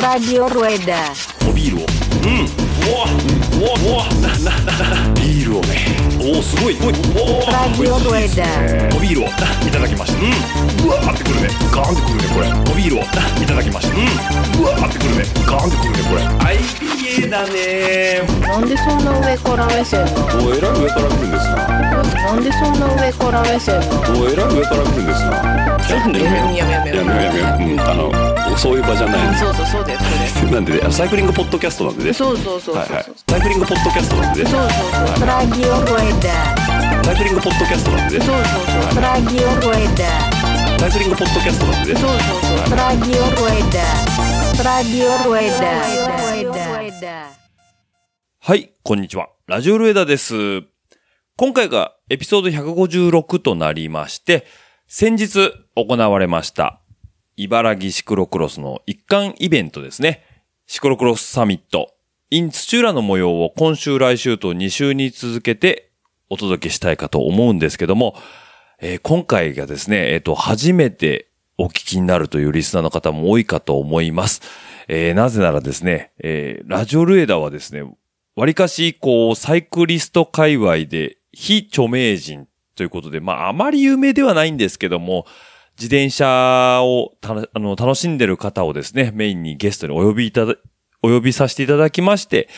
Radio Rueda. おビールをうんうわうわうわなななビールをねおおすごいおいおお Radio Rueda. おビールをいただきましたうんうわーってくるねガーンってくるねこれおビールをいただきましたうんうわーってくるねガーンってくるねこれはい IPA だね。なんでそんな上から目線なの？おえらい上から来るんですななんでそんな上から目線なの？おえらい上から来るんですなちょっとねやめようやめようやめよう。やめよううんあのそういう場じゃないそうそうそうですそうで なんでねあサイクリングポッドキャストなんでね。すそうそうそうそう。はいはい。サイクリングポッドキャストなんでね。そうそうそう Radio Rueda. サイクリングポッドキャストなんでね。そうそうそう。Radio Rueda. サイクリングポッドキャストなんでね。そうそうそう。Radio はい、こんにちは。ラジオルエダです。今回がエピソード156となりまして、先日行われました、茨城シクロクロスの一環イベントですね。シクロクロスサミット、in 土浦の模様を今週来週と2週に続けてお届けしたいかと思うんですけども、えー今回がですね、えっ、と、初めてお聞きになるというリスナーの方も多いかと思います。えーなぜならですね、えーラジオルエダはですね、割かし、こう、サイクリスト界隈で非著名人ということで、まあ、あまり有名ではないんですけども、自転車をたあの楽しんでる方をですね、メインにゲストにお呼びいただ、お呼びさせていただきまして、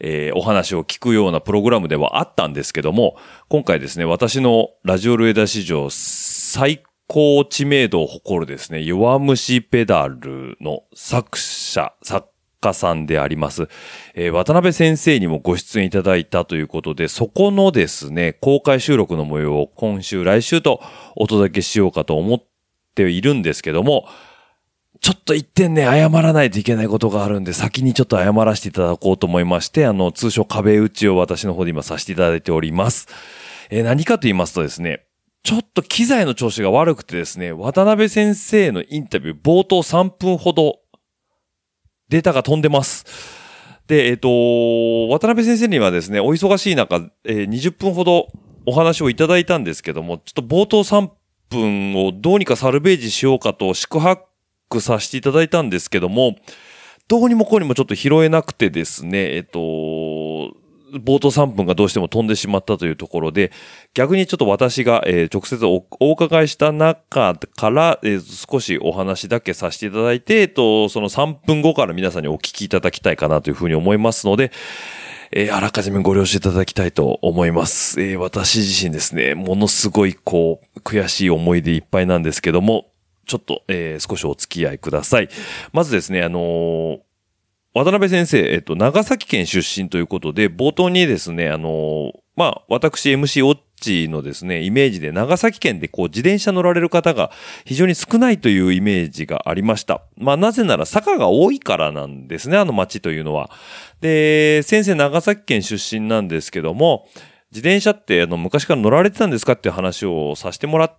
えーお話を聞くようなプログラムではあったんですけども、今回ですね、私のラジオルエダ史上最高知名度を誇るですね、弱虫ペダルの作者、作家さんであります、えー渡辺先生にもご出演いただいたということで、そこのですね、公開収録の模様を今週、来週とお届けしようかと思っているんですけども、ちょっと一点ね、謝らないといけないことがあるんで、先にちょっと謝らせていただこうと思いまして、あの、通称壁打ちを私の方で今させていただいております。えー何かと言いますとですね、ちょっと機材の調子が悪くてですね、渡辺先生のインタビュー冒頭3分ほどデータが飛んでます。で、えっ、と、渡辺先生にはですね、お忙しい中、えー20分ほどお話をいただいたんですけども、ちょっと冒頭3分をどうにかサルベージしようかと宿泊させていただいたんですけども、どうにもこうにもちょっと拾えなくてですね、えっ、と、冒頭3分がどうしても飛んでしまったというところで、逆にちょっと私が、えー直接お伺いした中から、えー少しお話だけさせていただいて、えっと、その3分後から皆さんにお聞きいただきたいかなというふうに思いますので、えーあらかじめご了承いただきたいと思います。えー私自身ですね、ものすごいこう、悔しい思いでいっぱいなんですけども、ちょっと、えー少しお付き合いください。まずですね、あのー渡辺先生、えっと、長崎県出身ということで、冒頭にですね、あの、まあ、私 MC オッチのですね、イメージで長崎県でこう自転車乗られる方が非常に少ないというイメージがありました。まあ、なぜなら坂が多いからなんですね、あの町というのは。で、先生長崎県出身なんですけども、自転車ってあの昔から乗られてたんですかっていう話をさせてもらっ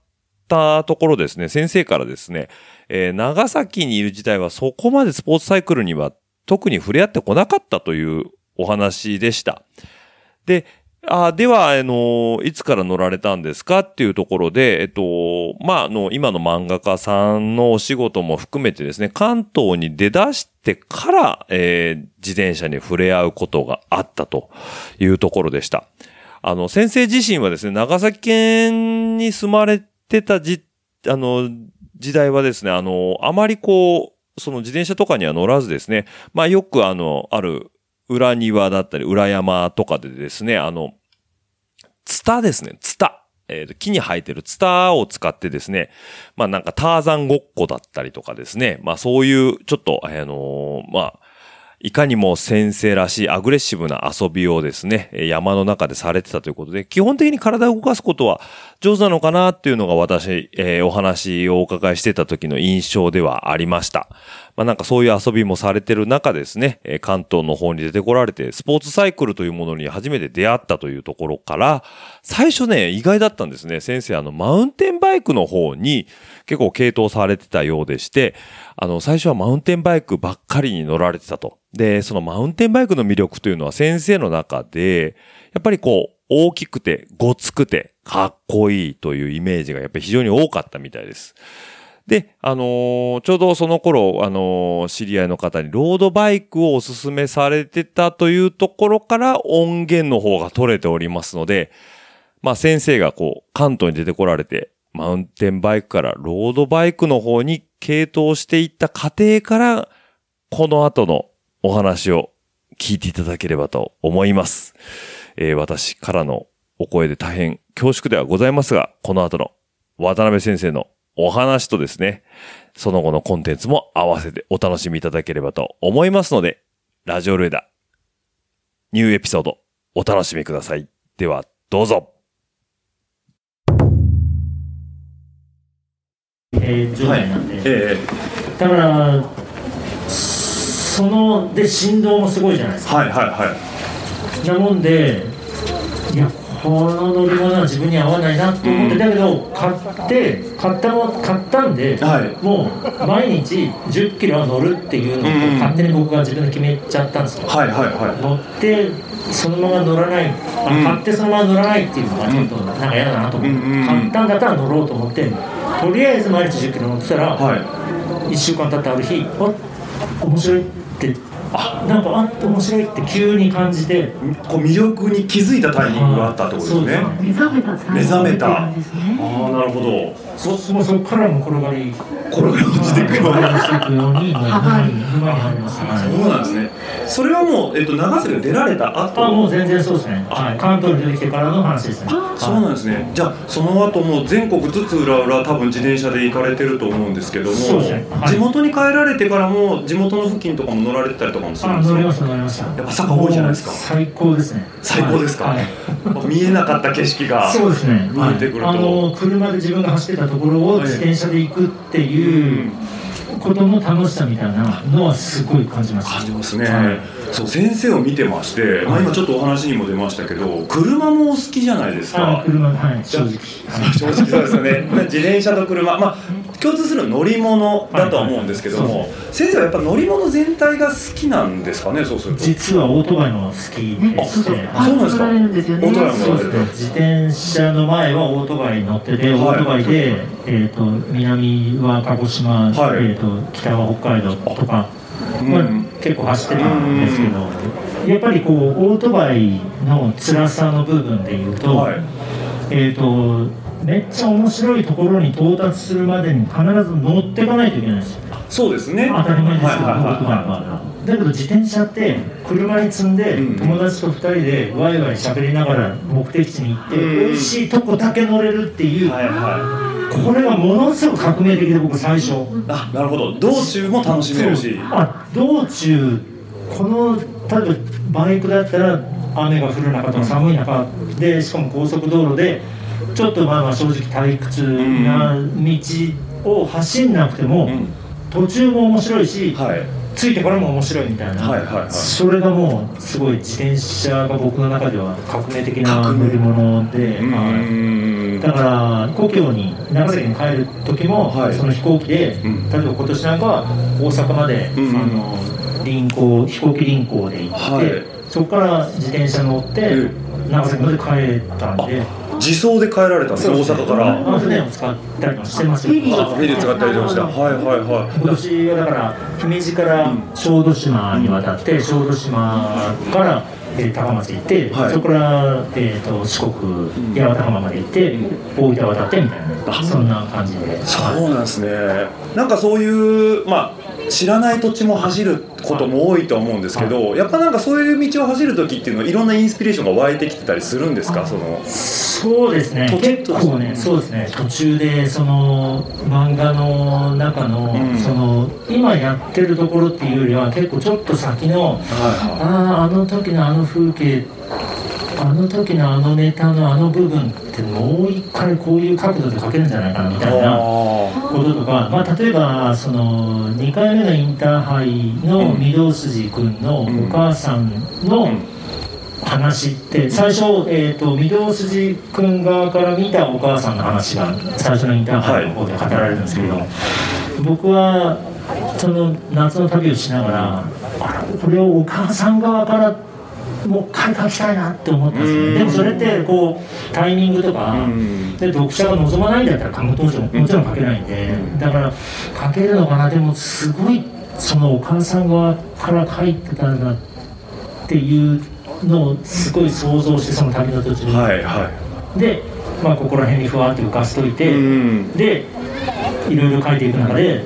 たところですね、先生からですね、えー長崎にいる自体はそこまでスポーツサイクルには特に触れ合ってこなかったというお話でした。で、あでは、あの、いつから乗られたんですかっていうところで、えっと、まあ、あの、今の漫画家さんのお仕事も含めてですね、関東に出だしてから、えー自転車に触れ合うことがあったというところでした。あの、先生自身はですね、長崎県に住まれてたじ、あの、時代はですね、あの、あまりこう、その自転車とかには乗らずですね、まあよくあの、ある裏庭だったり裏山とかでですね、あの、ツタですね、ツタ。えーと木に生えてるツタを使ってですね、まあなんかターザンごっこだったりとかですね、まあそういうちょっと、あのーまあ、いかにも先生らしいアグレッシブな遊びをですね、山の中でされてたということで、基本的に体を動かすことは上手なのかなっていうのが私、えーお話をお伺いしてた時の印象ではありました。まあなんかそういう遊びもされてる中ですね、関東の方に出てこられて、スポーツサイクルというものに初めて出会ったというところから、最初ね、意外だったんですね。先生、あの、マウンテンバイクの方に結構系統されてたようでして、あの、最初はマウンテンバイクばっかりに乗られてたと。で、そのマウンテンバイクの魅力というのは先生の中で、やっぱりこう、大きくて、ごつくて、かっこいいというイメージがやっぱり非常に多かったみたいです。で、あのーちょうどその頃、あのー知り合いの方にロードバイクをおすすめされてたというところから音源の方が取れておりますので、まあ先生がこう、関東に出てこられて、マウンテンバイクからロードバイクの方に系統していった過程から、この後のお話を聞いていただければと思います。えー私からのお声で大変恐縮ではございますが、この後の渡辺先生のお話とですね、その後のコンテンツも合わせてお楽しみいただければと思いますので、ラジオルエダ、ニューエピソード、お楽しみください。では、どうぞ。えー状態なんで、えだからそので振動もすごいじゃないですか。はいはいはい。なもんでいやこの乗り物は自分に合わないなと思って、だけど買って買ったも買ったんで、はい。もう毎日1 0キロは乗るっていうのをうん。勝手に僕が自分で決めちゃったんですよ、はいはいは乗ってそのまま乗らないあうん。買ってそのまま乗らないっていうのがちょっとなんか嫌だなと思って、うんうんうん。買ったんだったら乗ろうと思ってとりあえず毎日1 0キロ乗ってたら、はい。1週間経ったある日あ面白いってあなんかあ面白いって急に感じてこう魅力に気づいたタイミングがあったってことですね。目覚めた目覚めたんですね。ああ、なるほど。そもうそこからも転がり転がり落ちていくようにそうなんですね。それはもう、えっと、長崎が出られた後。あもう全然そうですね、はい、関東に出てきてからの話ですね。そうなんですね。じゃあその後もう全国津々浦々多分自転車で行かれてると思うんですけども、そうですね。はい。地元に帰られてからも地元の付近とかも乗られてたりとかもするんですか？あ乗りました乗りました。やっぱ坂多いじゃないですか。最高ですね。最高ですか？はい。見えなかった景色が。そうですね、見えてくると。はい。あの車で自分が走ってたところをはい自転車で行くっていうことの楽しさみたいなのはすごい感じました感じますね、はいそう先生を見てまして、まあ、今ちょっとお話にも出ましたけど車もお好きじゃないですあか車はい正直。正直そうですよね。自転車と車。まあ共通する乗り物だとは思うんですけども、はい先生はやっぱ乗り物全体が好きなんですかね？そうすると。実はオートバイの好きでして。あそうなんですか。オートバイもそうですね。自転車の前はオートバイに乗ってて、はい。オートバイで、えー、と南は鹿児島、はい。えー、と北は北海道とか、結構走ってたんですけど、やっぱりこうオートバイの辛さの部分でいうと,、はい。えー、とめっちゃ面白いところに到達するまでに必ず乗っていかないといけないんですよ。そうですね。当たり前ですけど、はい。だけど自転車って車に積んでうん。友達と2人でワイワイ喋りながら目的地に行ってうん。美味しいとこだけ乗れるっていいうはいはこれがものすごく革命的で僕最初。いあなるほど。道中も楽しめるし。あ道中この例えばバイクだったら雨が降る中とか寒い中でしかも高速道路でちょっとまあまあ正直退屈な道を走んなくても、うん。途中も面白いし、はいついてからも面白いみたいな、はいはいはい。それがもうすごい自転車が僕の中では革命的な乗り物で、うはいん。だから故郷に長崎に帰る時も、はい。その飛行機で、うん。例えば今年なんかは大阪まで、うん。あの臨港飛行機臨港で行って、はい。そこから自転車乗って、う長崎まで帰ったんで。自走で帰られたんですね。大阪から。あ船を使ったりもしてますよフェリーあフェリー使ったりとかした。はいはいはい。今年はだから姫路から小豆島に渡って小豆島から、えー高松行って、はい。そこから、えー、と四国八幡浜まで行って、大分渡ってみたいなそんな感じで。そうなんですね。なんかそういうまあ知らない土地も走ることも多いと思うんですけどやっぱなんかそういう道を走る時っていうのはいろんなインスピレーションが湧いてきてたりするんですか？そのそうですね。結構ねそうですね。途中でその漫画の中の,、うん。その今やってるところっていうよりは結構ちょっと先のはあああの時のあの風景あの時のあのネタのあの部分ってもう一回こういう角度で描けるんじゃないかなみたいなあこととか、まあ、例えばその2回目のインターハイの御堂筋君のお母さんのうん話って最初、えー、と御堂筋君側から見たお母さんの話が最初のインターハイの方で語られるんですけど、僕はその夏の旅をしながらあこれをお母さん側からもう一回書きたいなって思ったんですよ。でもそれってこうタイミングとか、うん。で読者が望まないんだったらもちろん。もちろん書けないんで、だから書けるのかなでもすごいそのお母さん側から書いてたんだっていうのをすごい想像してその旅の途中に、はいはで、まあ、ここら辺にふわって浮かしといいて、うん。でいろいろ書いていく中で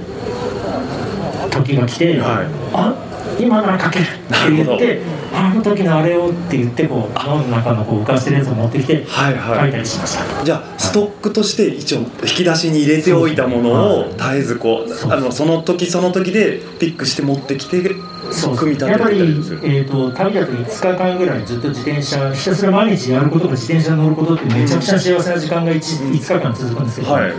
時が来て、はい。あ今なら書けるって言ってあの時のあれをって言ってこう脳の中のこう浮かしてるやつを持ってきてはいはい。書いたりしました。じゃあストックとして一応引き出しに入れておいたものを絶えずこうあのその時その時でピックして持ってきてそう組み立てやってぱり、えー、と旅だと5日間ぐらいずっと自転車ひたすら毎日やることと自転車に乗ることってめちゃくちゃ幸せな時間が 1, 5日間続くんですけど、はい。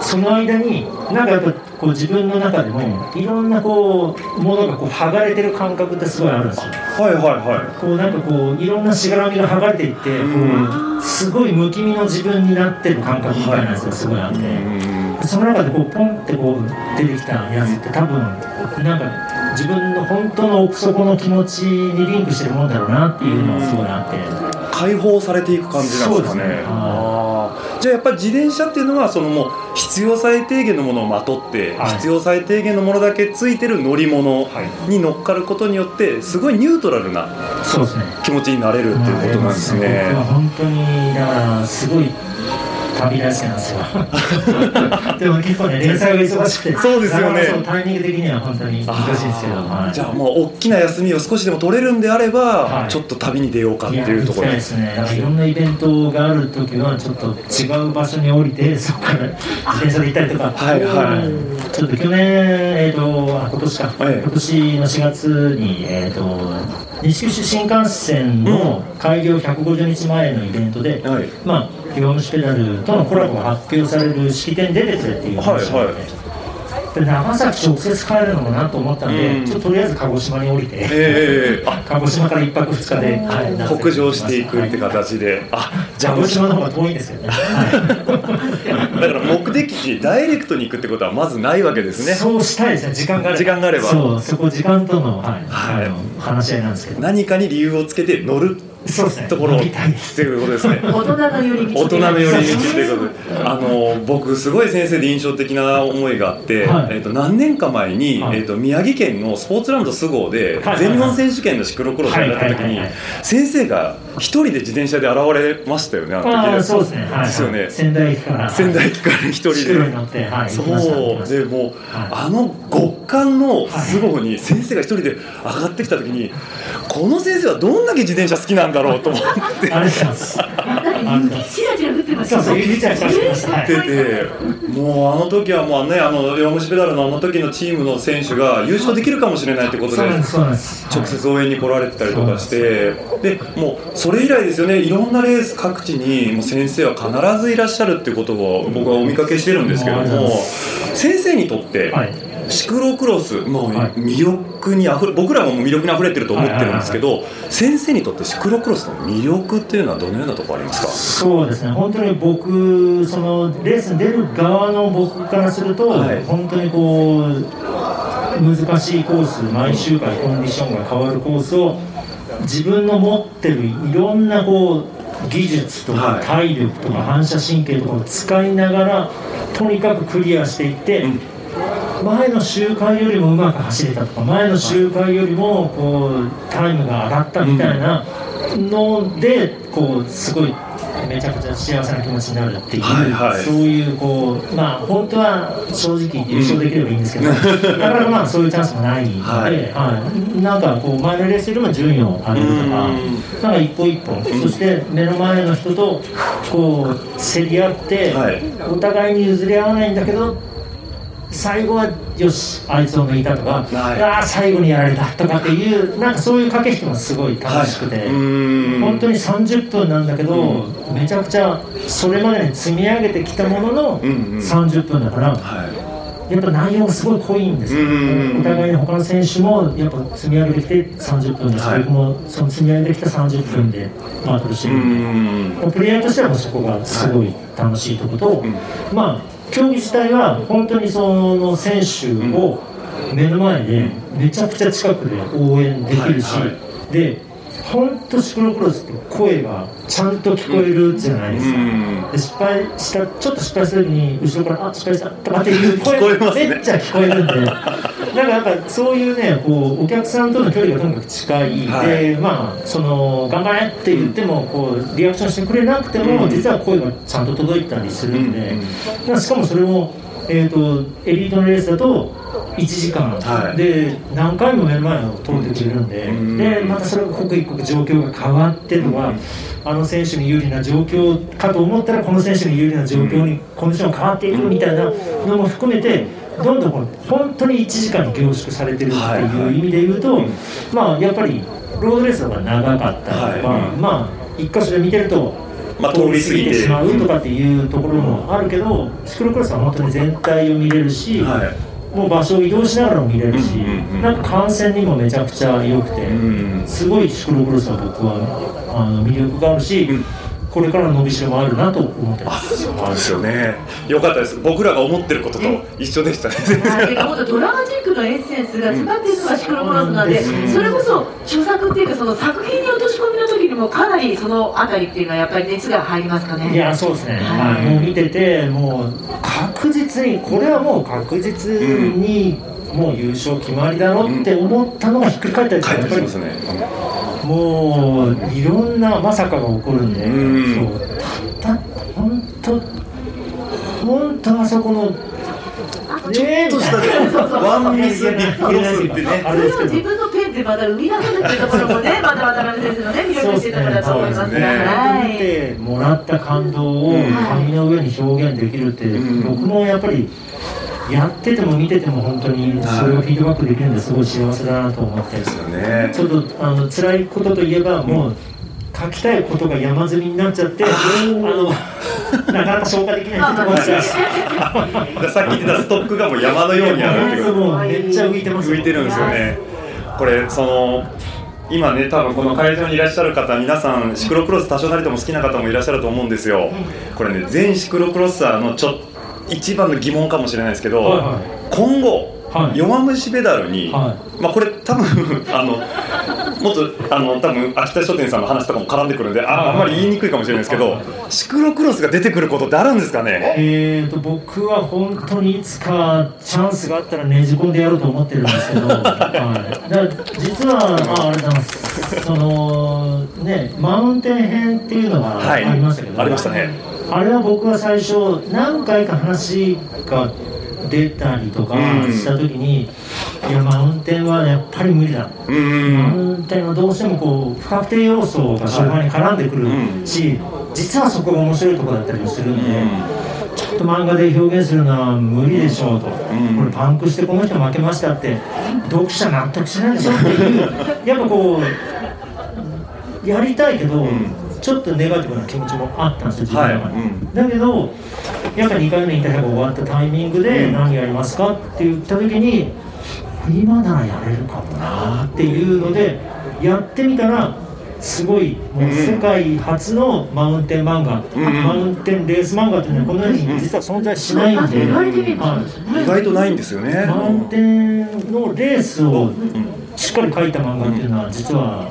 その間になんかやっぱこう自分の中でもいろんなこうものがこう剥がれてる感覚ってすごいあるんですよ。はいはいはこうなんかこういろんなしがらみが剥がれていって、うん。すごい無気味の自分になってる感覚みたいなやつがすごいあって。いうんその中でこうポンってこう出てきたやつって多分なんか自分の本当の奥底の気持ちにリンクしてるものだろうなっていうのがすごいあって。解放されていく感じなんですかね。そうですね。じゃあやっぱり自転車っていうのはそのもう必要最低限のものをまとって、はい。必要最低限のものだけついてる乗り物はに乗っかることによってすごいニュートラルな気持ちになれるっていうことなんですね。僕は本当にだからすごい旅大好きなんですよ でも結構ね連載が忙しくて。そうですよね。タイミング的には本当に難しいんですけど。はいじゃあもう大きな休みを少しでも取れるんであれば、はい。ちょっと旅に出ようかっていうところ。ですね。いろんなイベントがある時はちょっと違う場所に降りて そこから自転車で行ったりとか。はいはい。ちょっと去年えっ、とあ今年か、はい今年の4月にえっ、と西九州新幹線の開業150日前のイベントで、はい。まあ業務シペダルとのコラボが発表される式典に出てくれっていう話があって。はいはい。で長崎直接帰るのもなと思ったんで、うん。ちょっととりあえず鹿児島に降りて、ええあ 鹿児島から一泊二日で、はい北上していくって形で、あじゃあ鹿児島の方が遠いんですよね。は だから目的地ダイレクトに行くってことはまずないわけですい、ね。そうしたいですね。時間があれば。時間があれば。そう、そこ時間との、はい、はい。話し合いなんですけど。何かに理由をつけて乗るそうですね。ところっ。ていうことですね。大人の寄り道大人の寄り道っていうことで。あの僕すごい先生で印象的な思いがあって、はい。えー、と何年か前に、はい。えー、と宮城県のスポーツランド菅生ではい。全日本選手権のシクロクロスをやった時にはい。はい。はい。はい。先生が一人で自転車で現れましたよねあの時ああ、そうですね。はい、ですよね仙台駅から。仙台駅から一人で。乗って、はい、そうでもう、はいあの極寒の菅生に先生が一人で上がってきた時にこの先生はどんだけ自転車好きなんだろうと思ってありがとうございます。そうそう、指ちゃんしてました。はい。出てもうあの時はもうねあの弱虫ペダルのあの時のチームの選手が優勝できるかもしれないってことで。直接応援に来られてたりとかしてでもうそれ以来ですよねいろんなレース各地にもう先生は必ずいらっしゃるっていうことを僕はお見かけしてるんですけども先生にとってはい。シクロクロスもうはい。魅力にあふれ僕らも魅力にあふれてると思ってるんですけど先生にとってシクロクロスの魅力っていうのはどのようなところありますか？そうですね、本当に僕、そのレースに出る側の僕からすると、はい。本当にこう、難しいコース、毎週間コンディションが変わるコースを、自分の持ってるいろんなこう技術とはい。か体力とか反射神経とかを使いながら、とにかくクリアしていって、うん前の周回よりもうまく走れたとか前の周回よりもこうタイムが上がったみたいなのでこうすごいめちゃくちゃ幸せな気持ちになるっていう、はいはい。そういうこうまあ本当は正直優勝できればいいんですけど、なかなかまあそういうチャンスもないので、ははいい。なんかこう前のレースよりも順位を上げるとかうん。なんか一歩一歩、そして目の前の人とこう競り合って、はい。お互いに譲り合わないんだけど最後はよしあいつを抜いたとか、はい。ああ最後にやられたとかっていうなんかそういう駆け引きもすごい楽しくて、うーん。本当に30分なんだけど、めちゃくちゃそれまでに積み上げてきたもののうんうん。30分だから、はい。やっぱ内容がすごい濃いんですよ、うんお互いに他の選手もやっぱ積み上げてきて30分です、はい。僕もその積み上げてきた30分でバトルしてうるんで。ん。プレイヤーとしてはそこがすごい楽しいところと、ん。まあ競技自体は本当にその選手を目の前でめちゃくちゃ近くで応援できるし、で本当シクロクロスって声がちゃんと聞こえるじゃないですか、うん。で失敗したちょっと失敗する時に後ろから「あ失敗した」とかっていう声めっちゃ聞こえるんで。なんかなんかそういうねこうお客さんとの距離がとにかく近い、はい。でまあその頑張れって言ってもこうリアクションしてくれなくても、うん。実は声がちゃんと届いたりするんで、うんしかもそれも、えー、とエリートのレースだと1時間、はい。で何回も目の前を通ってくれるんで、うん。でまたそれが刻一刻状況が変わってとか、あの選手に有利な状況かと思ったらこの選手に有利な状況にコンディションが変わっていくみたいなのも含めてどんどん本当に1時間に凝縮されてるっていう意味で言うと、まあやっぱりロードレースの方が長かったりとか、はい。うんまあ一箇所で見てるとまあ通り過ぎて。しまうとかっていうところもあるけど、シクロクロスは本当に全体を見れるし、はい。もう場所を移動しながらも見れるし、うんうんうんなんか観戦にもめちゃくちゃ良くて、うんすごいシクロクロスは僕はあの魅力があるし、うんこれからの伸びしろもあるなと思ってます。そうですよね。よかったです。僕らが思ってることと一緒でしたね。ドラマチックのエッセンスが詰まっているのがシクロクロスなんで、うん。それこそ著作っていうかその作品に落とし込みの時にもかなりそのあたりっていうのはやっぱり熱が入りますかね。いやそうですね、はい。もう見ててもう確実にこれはもう確実にもう優勝決まりだろって思ったのがひっくり返ったりと帰かやっぱりってきますねもういろんなまさかが起こるんで、うん。そうたった本当本当あそこのちょっとしたねワンミスビッグロスってね。それを自分のペンでまだ生み出せるっていうところもね、また渡辺先生のね、魅力っていうところだと思いますが。見てもらった感動をうん。紙の上に表現できるって、うん。僕もやっぱりやってても見てても本当にそれをフィードバックできるんですごい幸せだなと思ってですよね。ちょっとあの辛いことといえばもう書きたいことが山積みになっちゃってあのなかなか消化できないってところが。さっき言ってたストックがもう山のようにあるってこと。もうめっちゃ浮いてます浮いてるんですよねこれその今ね多分この会場にいらっしゃる方皆さんシクロクロス多少なりとも好きな方もいらっしゃると思うんですよ。これね全シクロクロスターのちょ一番の疑問かもしれないですけど、はいはい。今後、はい。弱虫ペダルに、はまあこれ多分 あのもっとあの多分秋田書店さんの話とかも絡んでくるんでああんまり言いにくいかもしれないですけどシクロクロスが出てくることってあるんですかね？えー、と僕は本当にいつかチャンスがあったらねじ込んでやろうと思ってるんですけど、はい、実は、あ、ありがとうございます。そのねマウンテン編っていうのがはい。ありましたけど、ありましたねあれは僕は最初何回か話が出たりとかうん。した時に、いやマウンテンはやっぱり無理だ。うマんウンテンはどうしてもこう不確定要素が終盤に絡んでくるし、実はそこが面白いところだったりもするんで、ちょっと漫画で表現するのは無理でしょうと、ん。これパンクしてこの人負けましたって読者納得しないでしょっていう。やっぱこうやりたいけど、んちょっとネガティブな気持ちもあったんですよ自分の中に、はいうんだけどやっぱ2回目インタビューが終わったタイミングでうん。何やりますかって言った時に今ならやれるかもなっていうのでやってみたらすごいもう世界初のマウンテン漫画、うん。マウンテンレース漫画っていうのはこの世に実は存在しないんで、言われてみればはい。意外とないんですよね。マウンテンのレースをしっかり描いた漫画っていうのは実は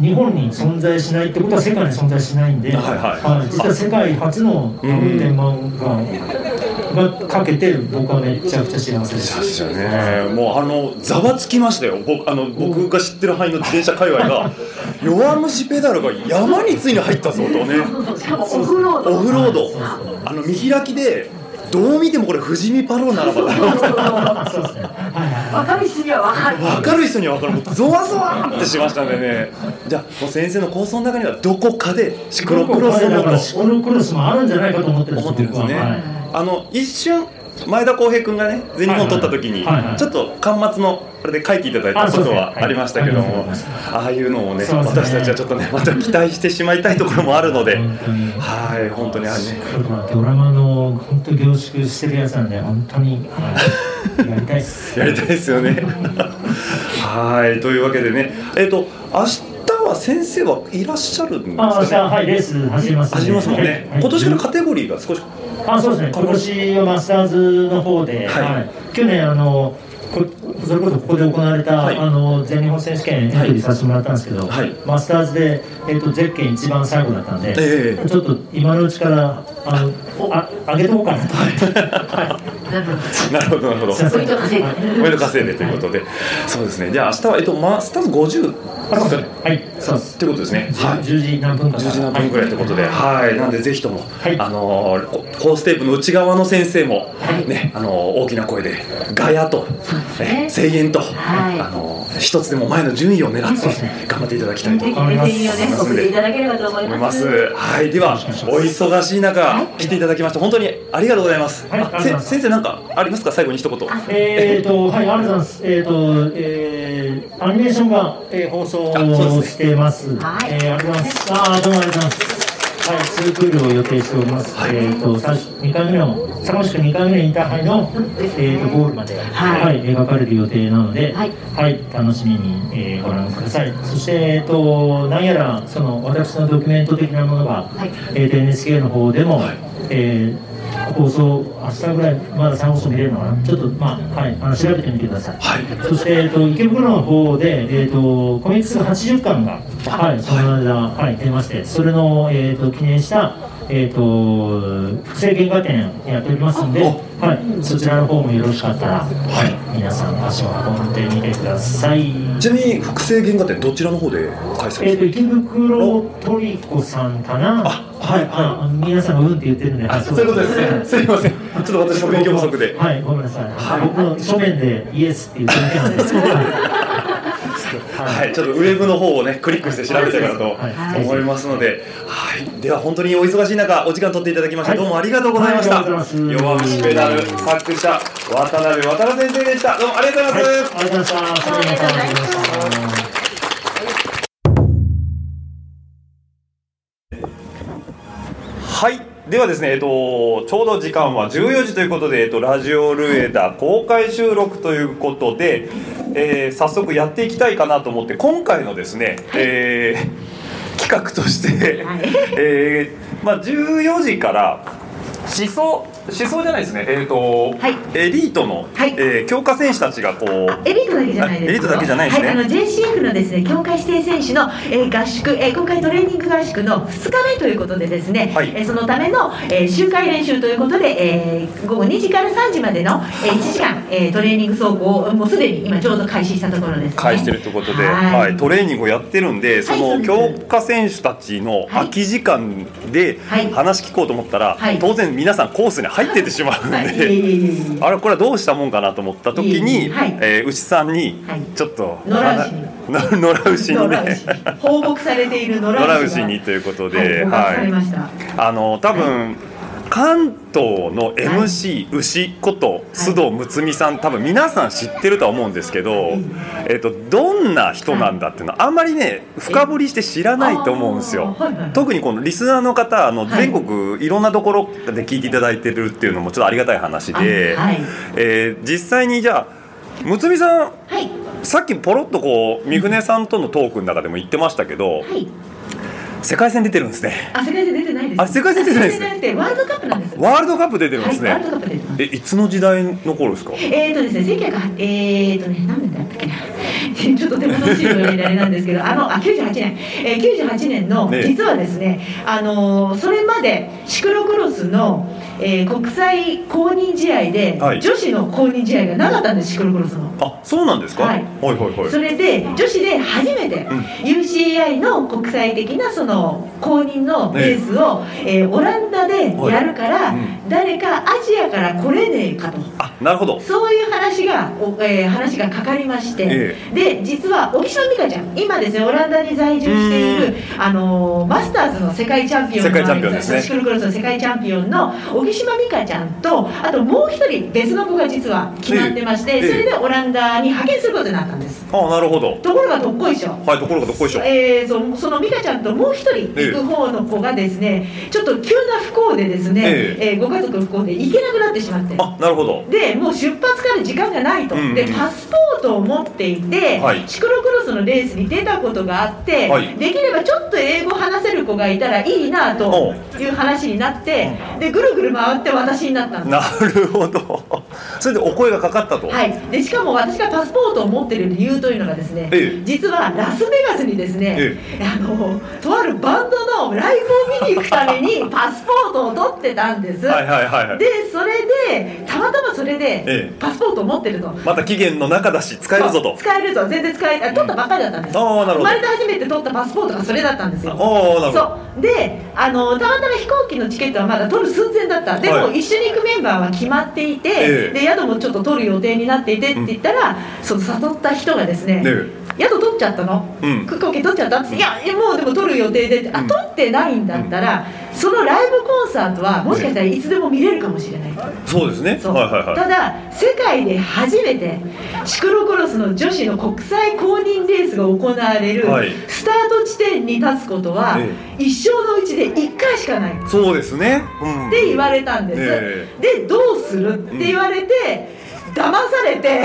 日本に存在しないってことは世界に存在しないんで、はいはい実は世界初のマウンテン漫画が描けて僕はめちゃくちゃ幸せです。そうですよね。もうあのざわつきましたよ。僕あの僕が知ってる範囲の自転車界隈が 弱虫ペダルが山についに入ったぞとね。オフロード。オフロードあの見開きでどう見てもこれ富士見パローならばだそうですね。はいはい分かる人には分かる。分かる人には分かる。もうゾワゾワってしましたんでね。じゃあもう先生の構想の中にはどこかでシクロクロスもシクロクロスもあるんじゃないかと思ってるんです思ってるんですね、あの一瞬前田浩平君がね全日本取った時にちょっと端末のあれで書いていただいたことはありましたけどもあああいうのをね私たちはちょっとねまた期待してしまいたいところもあるのではい本当にあれねドラマの本当凝縮してるやつなんで本当に、はい、やりたいです。やりたいですよね。はいというわけでねえっ、と明日は先生はいらっしゃるんですかね？はいレース走ります、走りますもんね、はい。今年からカテゴリーが少しあ、そうですね。今年はマスターズの方で、はい。はい去年あのこそれこそここで行われた、はい。あの全日本選手権エントリーさせてもらったんですけど、はい。マスターズで、えっとゼッケン一番最後だったんで、ええ。ちょっと今のうちからあのおあ上げとこうかなと。なるほどなるほど。ポイント稼い。でおめでとう稼いでということで、そうですね。じゃあ明日はえっとマスターズ50あそうですね。はいそうです。ってことですね。はい。10時何分か10時何分ぐらいってことで、はい、なんでぜひとも、はい。あのーココーステープの内側の先生も、はい。ね、あのー大きな声でガヤと、声援と、はい。あのー一つでも前の順位を狙って頑張っていただきたいとぜひ思いメッセージをね送っていただければと思いまます。す。はい、ではお忙しい中、はい来ていただきまして本当にありがとうございます。先生なんかありますか？最後に一言。えーと、はい、ありがとうございます。えーと、えー、アニメーションが、えー、放送してます。はいえー、ありがとうございます。あー、どうもありがとうございます。はい、ツークールを予定しております。はい。えーと、最初2回目の、坂本君2回目のインターハイの、えーと、ゴールまで、はい。はい、描かれる予定なので、はい。楽しみに、えー、ご覧ください。そして、えーと、なんやら、その、私のドキュメント的なものが、はい。えーと、NHK の方でも、はい。えー放送、明日ぐらい、まだ3放送見れるのかな、ちょっと、まあ、はい、あの調べてみてください。はい。そして、えっと、池袋の方で、えっと、コミックス80巻が、はい、その間、はい、出まして、それの、えっと、記念した、えっと、複製原画展やっておりますんで、はい、そちらの方もよろしかったら、はい、皆さん足を運んでみてください。ちなみに複製原画展どちらの方で開催えっと、池袋トリコさんかな。あはい、はい、皆さんがうんって言ってるんで、あそういうことですね。すいません。ちょっと私も勉強不足で。はい、ごめんなさい。僕の書面でイエスって言ってるだけなんです。はい、ちょっとウェブの方をねクリックして調べてからとはい思いますので、はい、では本当にお忙しい中お時間取っていただきまして、はいどうもありがとうございました。弱虫ペダル作者渡辺渡辺先生でした。どうもありがとうございます。ありがとうございました。ありがとうございました。はい。ではですね、えっと、ちょうど時間は14時ということで、えっと、ラジオルエダ公開収録ということで、えー早速やっていきたいかなと思って、今回のですね、えー企画として、はい。えーまあ、14時から思想思想じゃないですね、えーとはい。エリートの、はい。えー強化選手たちがこうエリートだけじゃないですよエリートだけじゃないですね。はい、あの JCF のですね協会指定選手の、えー合宿、えー今回トレーニング合宿の2日目ということでですね、はい。えーそのための、えー周回練習ということで、えー午後2時から3時までの、えー1時間、えートレーニング走行をもうすでに今ちょうど開始したところです、ね、返してるということで、はい。はい、トレーニングをやってるんで、その強化選手たちの空き時間ではい。話聞こうと思ったら、はい。当然皆さんコースに入ってってしまうんで、はい。あれこれはどうしたもんかなと思った時に、えはい。えー牛さんにはい。ちょっと、野良牛。にね。牛。放牧されている野良野牛にということで、はい、捕獲されました、あの多分、関東の MC、牛こと須藤睦美さん多分皆さん知ってるとは思うんですけど、えっとどんな人なんだっていうのはあんまりね深掘りして知らないと思うんですよ。特にこのリスナーの方あのはい。全国いろんなところで聞いていただいてるっていうのもちょっとありがたい話で、えー実際にじゃあ睦美さんはい。さっきポロッとこう三船さんとのトークの中でも言ってましたけど、はい世界戦出てるんですね。あ世界戦出てないですあ世界戦出てないですねワールドカップなんですワールドカップ出てるんですね。はい、ワールドカップ出てますえいつの時代の頃ですか？えーとですね、1900えーとね、何年だったっけな、ちょっと手元の資料であれなんですけど、あのあ98年、えー、98年の、ね実はですね、あのーそれまでシクロクロスの、えー国際公認試合で、はい女子の公認試合がなかったんです、シクロクロスの。あ、そうなんですか？ははいい、はい、はい。それで女子で初めてうん UCI の国際的なその公認のレースを、えーオランダでやるから、はい。うん。誰かアジアから来れねえかと。あ、なるほど。そういう話が、おえー話がかかりまして、えで実は荻島美香ちゃん今ですねオランダに在住している、あのーマスターズの世界チャンピオンの世界チャンピオンですね。シクロクロスの世界チャンピオンの荻島美香ちゃんとあともう一人別の子が実は決まってまして、ええ。それでオランダに派遣することになったんです。あ、なるほど。ところがどっこいしょ。はい、ところがどっこいしょ。えー、そその美香ちゃんともう一人行く方の子がですね、ちょっと急な不幸でですね、ええ。ーご家家族不幸で行けなくなってしまって。あなるほど。でもう出発から時間がないと、うんうんでパスポートを持っていて、はい。シクロクロスのレースに出たことがあって、はい。できればちょっと英語話せる子がいたらいいなという話になってでぐるぐる回って私になったんです。なるほど。それでお声がかかったと。はい、でしかも私がパスポートを持ってる理由というのがですね、ええ。実はラスベガスにですね、え。あのとあるバンドのライブを見に行くためにパスポートを取ってたんです。はいはいはいはい。でそれでたまたまそれえでえパスポートを持ってると。また期限の中だし使えるぞと。使えると全然使えあ取ったばっかりだったんです、あーなるほど。生まれて初めて取ったパスポートがそれだったんですよ。ああなるほど。そう。であのたまたま飛行機のチケットはまだ取る寸前だった。でも、はい一緒に行くメンバーは決まっていて、ええ。で宿もちょっと取る予定になっていてって言ったら、その誘った人がですね、ね宿取っちゃったの、うん。飛行機取っちゃった？って、いやもうでも取る予定で。あ取ってないんだったら、そのライブコンサートはもしかしたらいつでも見れるかもしれない、そうですね。そう。はいはいはい。ただ世界で初めてシクロクロスの女子の国際公認レースが行われるはい。スタート地点に立つことはえ一生のうちで1回しかない。っそうですね。うん。て言われたんです、えでどうする？って言われて、騙されて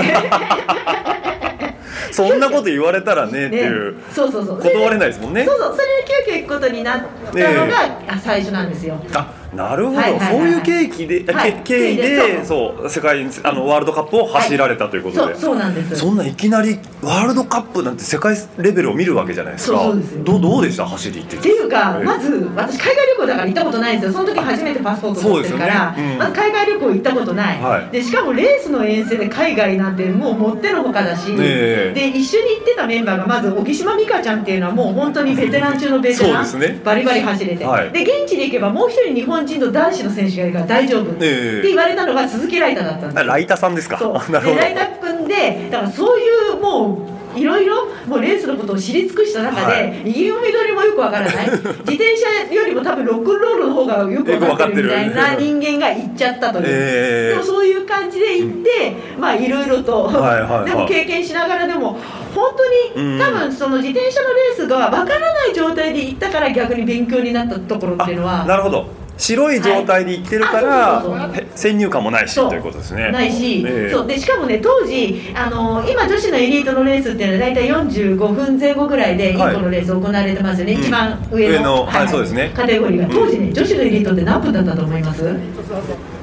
そんなこと言われたらねっていう。ねそうそうそう。断れないですもんね。そうそう。それで急遽行くことになったのが、あ最初なんですよ。あなるほど、そういう経緯で、あはい。け経緯ででそう。世界あのワールドカップを走られたということで、そうそうなんですそんないきなりワールドカップなんて世界レベルを見るわけじゃないですか。そうそうですよ。どうどうでした？走りって。っていうか、ええ。まず私海外旅行だから行ったことないんですよ。その時初めてパスポート持ってるから、まず海外旅行行ったことない、はい。でしかもレースの遠征で海外なんてもうもってのほかだし、ええで一緒に行ってたメンバーがまず沖島美香ちゃんっていうのはもう本当にベテラン中のベテラン、ね。バリバリ走れて、はい。で現地に行けばもう一人日本人の男子の選手がいるから大丈夫、ええ。って言われたのが鈴木ライターだったんですライタさんですか。そう。ライター君でだからそういうもういろいろもうレースのことを知り尽くした中で、はい右も左もよくわからない 自転車よりも多分ロックンロールの方がよくわかってるみたいな人間が行っちゃったという。ええでもそういう感じで行って、まあいろいろと、はいはいはいでも経験しながらでも本当に、うん多分その自転車のレースがわからない状態で行ったから逆に勉強になったところっていうのはなるほど白い状態で行ってるから、はい。先入観もないしということですね。ないし、ええ。そう。でしかもね当時あの今女子のエリートのレースっていうのは大体45分前後ぐらいではい。1個のレース行われてますよね、うん。一番上のはい。そうですね。カテゴリーが。当時ね女子のエリートって何分だったと思います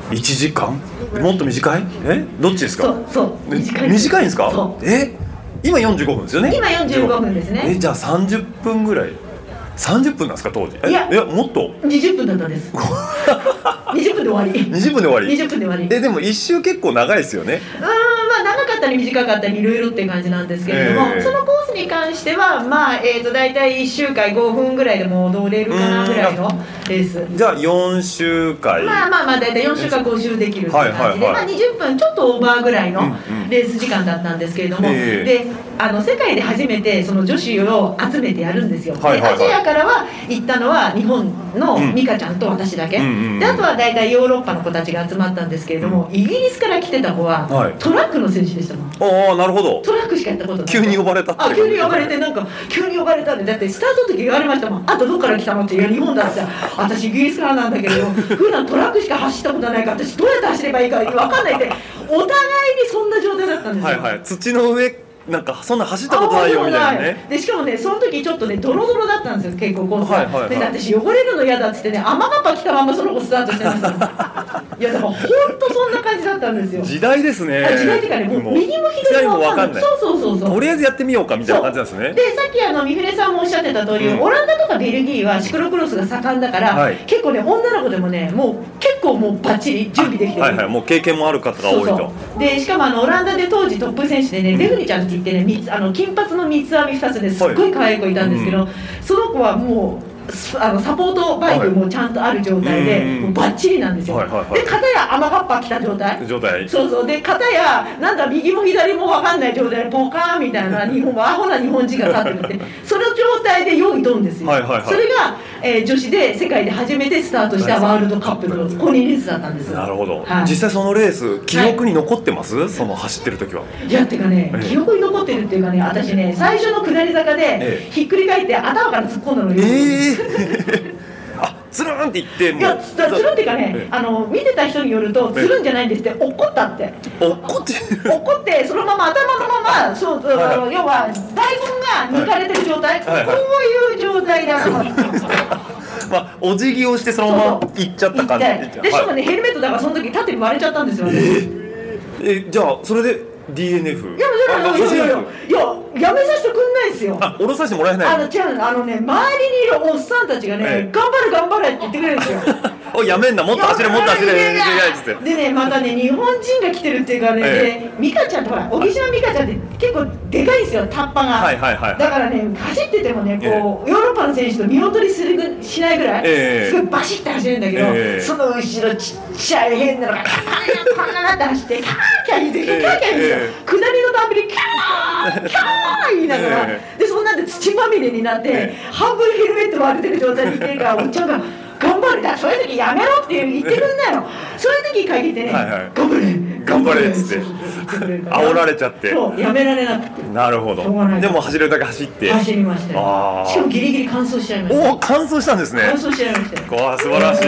？1時間？もっと短い？え？どっちですか？そうそう。え短い。短いんですか？え？今45分ですよね。今45分ですね。えじゃあ30分ぐらい30分なんですか当時。えいやもっと？20分だったんです。20分で終わり。20分で終わり。20分で終わり。えでも一周結構長いですよね。うーんまあ長かったり短かったりいろいろっていう感じなんですけれども、ええ。そのコースに関してはまあえー、と大体1周回5分ぐらいでも踊れるかなぐらいのレース。じゃあ4周回。まあまあまあ大体4週間5週できるっていう感じで、はいはいはい。まあ、20分ちょっとオーバーぐらいのうんうん。レース時間だったんですけれども、ええ。であの世界で初めてその女子を集めてやるんですよ、はいはいはい。でアジアからは行ったのは日本のうん。美香ちゃんと私だけ、であとは大体ヨーロッパの子たちが集まったんですけれども、イギリスから来てた子は、はい。トラックの選手でしたもん。ああなるほど。トラックしかやったことない。急に呼ばれたってあ急に呼ばれてなんか急に呼ばれたんでだってスタートの時言われましたもん。あんたどっから来たのっていや日本だって私イギリスからなんだけど 普段トラックしか走ったことないから私どうやって走ればいいか分かんないってお互いにそんな状態だったんですよ。はいはい。土の上なんかそんな走ったことないよみたいなね。でしかもねその時ちょっとねドロドロだったんですよ結構コースが、はいはいはい。で私汚れるの嫌だっつってね雨がっぱ着たままその子スタートしてました いやだから本当そんな感じだったんですよ。時代ですね。あ時代っていうかねもう右も左も分かんない。そうそうそうそう。とりあえずやってみようかみたいな感じなんですね。でさっきあの三船さんもおっしゃってた通り、うん。オランダとかベルギーはシクロクロスが盛んだから、はい。結構ね女の子でもねもう結構もうバッチリ準備できてる。はいはい。もう経験もある方が多いと。でしかもあのオランダで当時トップ選手でね、ベフニちゃんって言ってねあの金髪の三つ編み2つですっごい可愛い子いたんですけど、はその子はもうすあのサポートバイクもちゃんとある状態で、うん。もうバッチリなんですよ、はいはいはい。で片や雨がっぱ着た状態？状態。そうそう。で片やなんだ右も左も分かんない状態。でポカーンみたいな日本アホな日本人が立ってて。その状態で4位ドンですよ、はいはいはい。それが、えー女子で世界で初めてスタートしたワールドカップの公認レースだったんですなるほど、はい。実際そのレース記憶に残ってます、その走ってる時は。い。やってかね、ええ。記憶に残ってるっていうかね私ね最初の下り坂でええ。ひっくり返って頭から突っ込んだのよ、ええ あ突つるんっていってもいやつつるんっていうかね、ええ。あの見てた人によるとつるんじゃないんですって怒ったって。落って怒ってそのまま頭のままそうはい。要は大根が抜かれてる状態、はい。はいこういう状態で頭にまあお辞儀をしてそのまま行っちゃった感じ。でしかもね、ヘルメットだからその時縦に割れちゃったんですよね、えじゃあそれで DNF いやいやいやいやいやいややめさせてくんないですよ。あ降ろさせてもらえあないの？違うあのね周りにいるおっさんたちがね、ええ頑張れ頑張れって言ってくれるんですよ おいやめんな。もっと走れもっと走れ。でねまたね日本人が来てるっていうかね、えで美香ちゃんってほら小木島美香ちゃんって結構でかいんですよタッパが、はいはいはいだからね走っててもねこう、ヨーロッパの選手と見劣りするぐしないぐらい、ええすごいバシッて走るんだけど、ええその後ろちっちゃい変なのがカーンカーンって走ってキャーキャー言ってキャーキャー言うんですよ、え下りのたんびにキャーキャー言いながら、えでそんなんで土まみれになって、え半分ヘルメット割れてる状態にいてるからおっちゃんが頑張れだそういう時やめろって言ってくんないのそういう時に限ってね、はいはい。頑張れ。頑張れっつって煽られちゃって。やめられなくて。なるほど。でも走れるだけ走って。走りましたよ。あー。しかもギリギリ完走しちゃいましたお完走したんですね。完走しちゃいましたよ。わあ素晴らしい。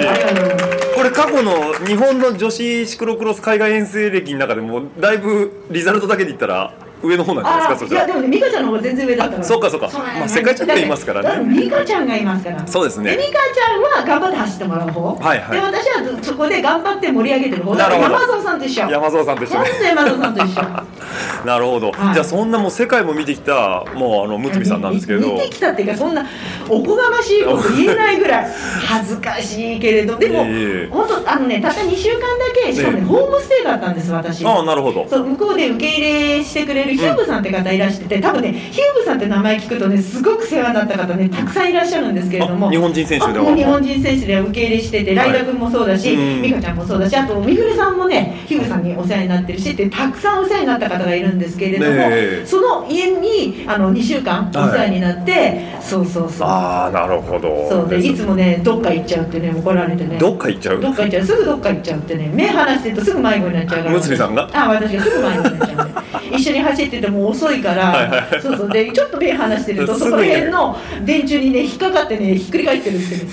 これ過去の日本の女子シクロクロス海外遠征歴の中でもだいぶリザルトだけで言ったら上の方なんじゃないあですかそいやでもね美香ちゃんの方が全然上だったそうかそうか。まあ世界チャンピオンいますからね。美香ちゃんがいますから。そうですね。美香ちゃんは頑張って走ってもらう方。はいはい。で私はそこで頑張って盛り上げてる方。なるほど。山蔵さんと一緒。山蔵さんと一緒本ね当山蔵さんと一緒。なるほど、はい。じゃあそんなもう世界も見てきたもうあのむつみさんなんですけど。見てきたっていうかそんなおこがましいこと言えないぐらい 恥ずかしいけれどでもいえいえ。本当あのねたった2週間だけしかもねねホームステイだったんです私。ああなるほど。そう向こうで受け入れしてくれるヒューブさんって方いらしてて、多分ねヒューブさんって名前聞くとねすごく世話になった方ねたくさんいらっしゃるんですけれども。あ日本人選手では。日本人選手で受け入れしてて、はいライダ君もそうだし、うん。美香ちゃんもそうだしあとみぐるさんもねヒューブさんにお世話になってるしってたくさんお世話になった方がいるんですけれども、ねえ。その家にあの2週間お世話になって、そうそうそう。ああなるほど。そうでいつもねどっか行っちゃうってね怒られてね。どっか行っちゃう？どっか行っちゃう。すぐどっか行っちゃうってね目離してるとすぐ迷子になっちゃうから、むつみさんが？あ私がすぐ迷子になっちゃう一緒に走ってても遅いから、そうそう。でちょっと目離してるとそこら辺の電柱にね引っかかってねひっくり返ってるんですよ。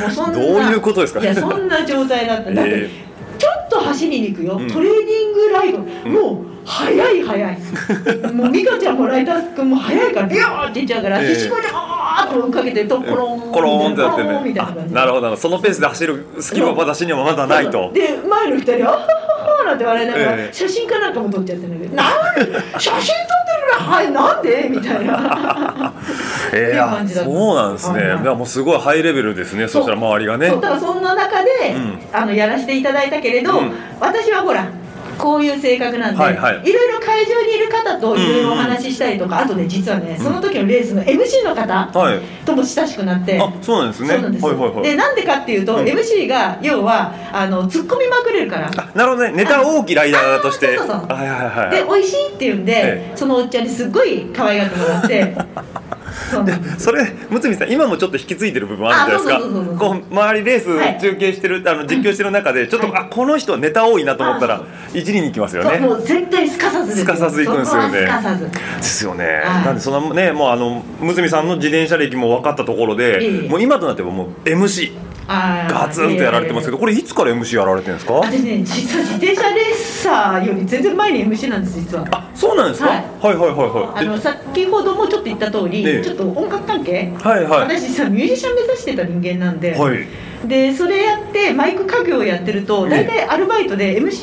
もうそんなどういうことですか？いやそんな状態だった。だって、えちょっと走りに行くよ、うん。トレーニングライド、もう速い速い。もう美香ちゃんもライダー君も速いからビューっていっちゃうから、ええ。私こうやってあーっと追いかけてとコロンコローンってなってね。あたいな感じ。なるほどそのペースで走るスキルは私にはまだないと。で前の二人は「ははは」なんて笑いながら、ええ写真かなんかも撮っちゃってるんだけど「なんで写真撮ってるのはいなんで?」みたいなえー、そうなんですね、はいもうすごいハイレベルですねそしたら周りがねだからそんな中で、うんあのやらせていただいたけれど、うん私はほらこういう性格なんで、はいはい。いろいろ会場にいる方といろいろお話ししたりとか、あとね実はねその時のレースの MC の方はい。とも親しくなって、あそうなんですね。そうなんですよ、はいはいはい。でなんでかっていうと、うん。MC が要はあの突っ込みまくれるから。あなるほどね。ネタ大きいライダーとして。あそうそうそう。はいはいはいで美味しいって言うんで、え。そのおっちゃんにすっごい可愛がってもらって です。それむつみさん今もちょっと引き継いでる部分あるじゃないですか。こう周りレース中継してる、あの実況してる中でちょっと、はいあこの人ネタ多いなと思ったら一輪に行きますよね。もう絶対すかさずですすかさず行くんですよね。すかさず。ですよね、はい。なんでそのねもうあのむつみさんの自転車歴も分かったところで、ええ。もう今となってはもう MC ガツンとやられてますけどこれいつから MC やられてるんですか？私ね実は自転車レーサーより全然前に MC なんです実は。あそうなんですか、ははいい、はいはいはい。あの先ほどもちょっと言った通り、ええちょっと音楽関係、はいはい。私実はミュージシャン目指してた人間なんで、はいでそれやってマイク家業をやってるとええ大体アルバイトで MC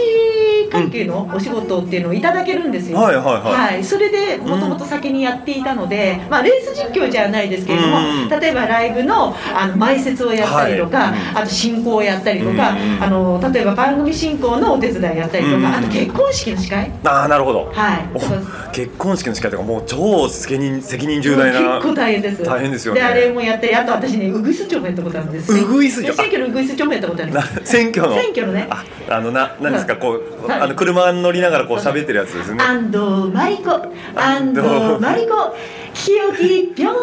関係のお仕事っていうのをいただけるんですよ、はいはいはい。それでもともと先にやっていたので、まあ、レース実況じゃないですけれども、うん例えばライブのあの前説をやったりとか、はい。あと進行をやったりとか、うんあの例えば番組進行のお手伝いやったりとか、うんあと結婚式の司会。ああなるほど。はい。お結婚式の司会とかもう超責任責任重大な。結構大変です。大変ですよね。であれもやったりあと私ねウグイス嬢もやったことあるんですウグイス嬢選挙のウグイス嬢もやったことあるな選挙の。選挙のね。ああのな何ですかこう、はい。あの車乗りながらこう喋ってるやつですね。安藤真理子。安藤真理子。清き一票をよ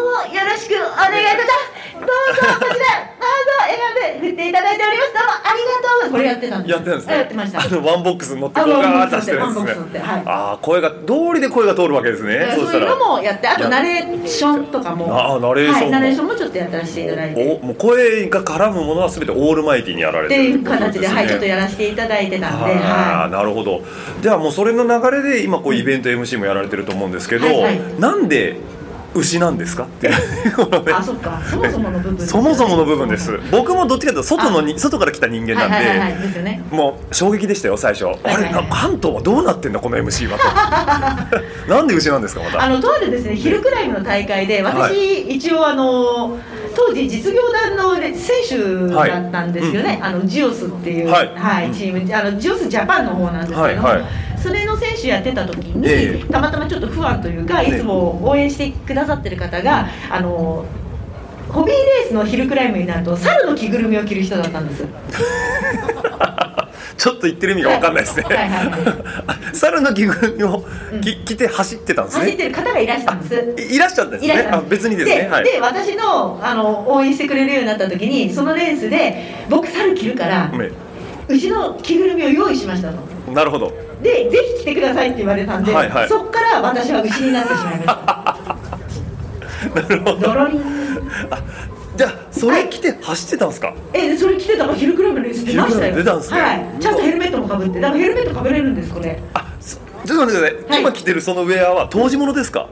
ろしくお願いいたしますどうぞこちらどうぞ笑顔で振っていただいております。どうもありがとう。これやってたんですやってたんですね。やってましたあのワンボックスに乗ってあこうガーッワンボックスとしてるんですね。ワンボックス乗ってはい。ああ声が道理で声が通るわけですね。えーそしたら。そういうのもやってあとナレーションとかも。あーナレーションも。はい、ナレーションもちょっとやらせていただいて。おもう声が絡むものは全てオールマイティにやられっててるいう形で、はい、ちょっとややらせていただいてたんで、ああはなるほど。じゃあもうそれの流れで今こうイベント MC もやられてると思うんですけど、はいはい。なんで牛なんですか？って。いう。あ、そっか、そもそもの部分そもそもの部分です。僕もどっちかというと外のに外から来た人間なんで、はいはいはいはい、ですよね。もう衝撃でしたよ最初、はいはいあれな関東はどうなってんだこの MC はと。なんで牛なんですかまた？あのとあるですね、ヒルクライムの大会で、私、はい。一応あの当時実業団の選手だったんですよね。あのジオスっていう、はいチーム、あのジオスジャパンの方なんですけども。はいはいそれの選手やってた時に、ええ。たまたまちょっと不安というか、いつも応援してくださってる方が、あのホビーレースのヒルクライムになると猿の着ぐるみを着る人だったんです。ちょっと言ってる意味が分かんないですね、はい。はい。は猿の着ぐるみをき着て走ってたんです走っねてる方がいらしたんです。いいらっしゃったんですね？あ別にですね。はい。で私のあの応援してくれるようになった時にそのレースで僕猿着るからね。牛の着ぐるみを用意しましたと。なるほどでぜひ着てくださいって言われたんで、はいはい。そっから私は牛になってしまいました。なるほど。じゃあそれ着て走ってたんですか、えそれ着てたからヒルクラブのレース出ましたよ。出たんですね。はい、ちゃんとヘルメットもかぶってだからヘルメットかぶれるんですこれ。あそちょっと待ってください、はい。今着てるそのウェアは当時物ですか？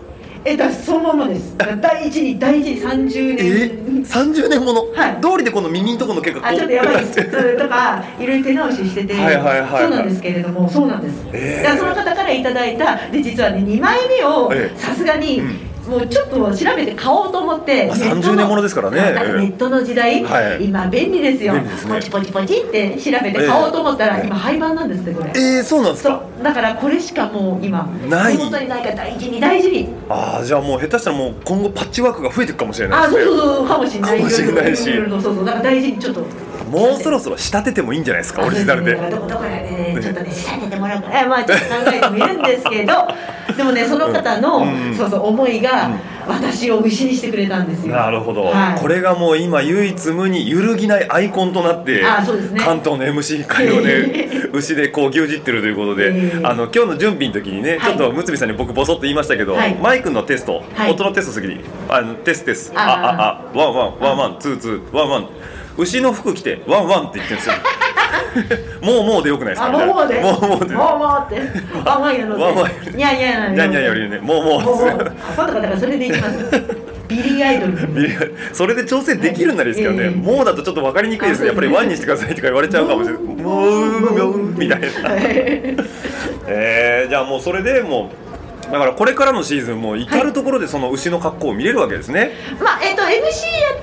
えだそのままです。第一に第一に30え？年30年もの、はい。通りでこの耳のところの毛がこうあちょっとやばい。ですとかいろいろ手直ししててはいはいはいはい。そうなんですけれどもそうなんです、えー。だその方からいただいたで実はね2枚目をええ。さすがに、うんもうちょっと調べて買おうと思って、まあネット30年ものですからね。ネットの時代、はい。今便利ですよ。ねポチポチポチって調べて買おうと思ったら、ええ。今廃盤なんですねこれ、えー、そうなんですそかう。だからこれしかもう今ない。手元にないから大事に大事に。ああじゃあもう下手したらもう今後パッチワークが増えていくかもしれないあですね。そうそうそうかもしれない。かもしれないし。そうそう。だから大事にちょっともうそろそろ仕立ててもいいんじゃないですかオリジナルで。どこどこでねちょっとね仕立ててもらうから、えまあちょっと考えてもいるんですけど でもねその方の、うん。そうそう思いが、うん。私を牛にしてくれたんですよ。なるほど、はい。これがもう今唯一無二揺るぎないアイコンとなってあそうですね。関東の MC 会をね 牛でこう牛耳ってるということで、ええあの今日の準備の時にね、はい。ちょっとむつみさんに僕ボソッと言いましたけど、はい。マイクのテスト、はい。音のテストすぎにあのテストテスあああワンワンワンワンツーツーワンワン牛の服着てワンワンって言ってるんですよ。もうもうでよくないですか？あもうもうで。もうもうで。もうもうって。ワンワンやので。ワンワンにゃんにゃにゃんにゃんよりね。もうもうもうもう今度からだからそれでいきます。ビリーアイドルそれで調整できるんならいいですけどね、ええもうだとちょっと分かりにくいですね。やっぱりワンにしてくださいとか言われちゃうかもしれない。もうみたいな。えー、じゃあもうそれでもうだからこれからのシーズンも至る所でその牛の格好を見れるわけですね、まあえっと MC やっ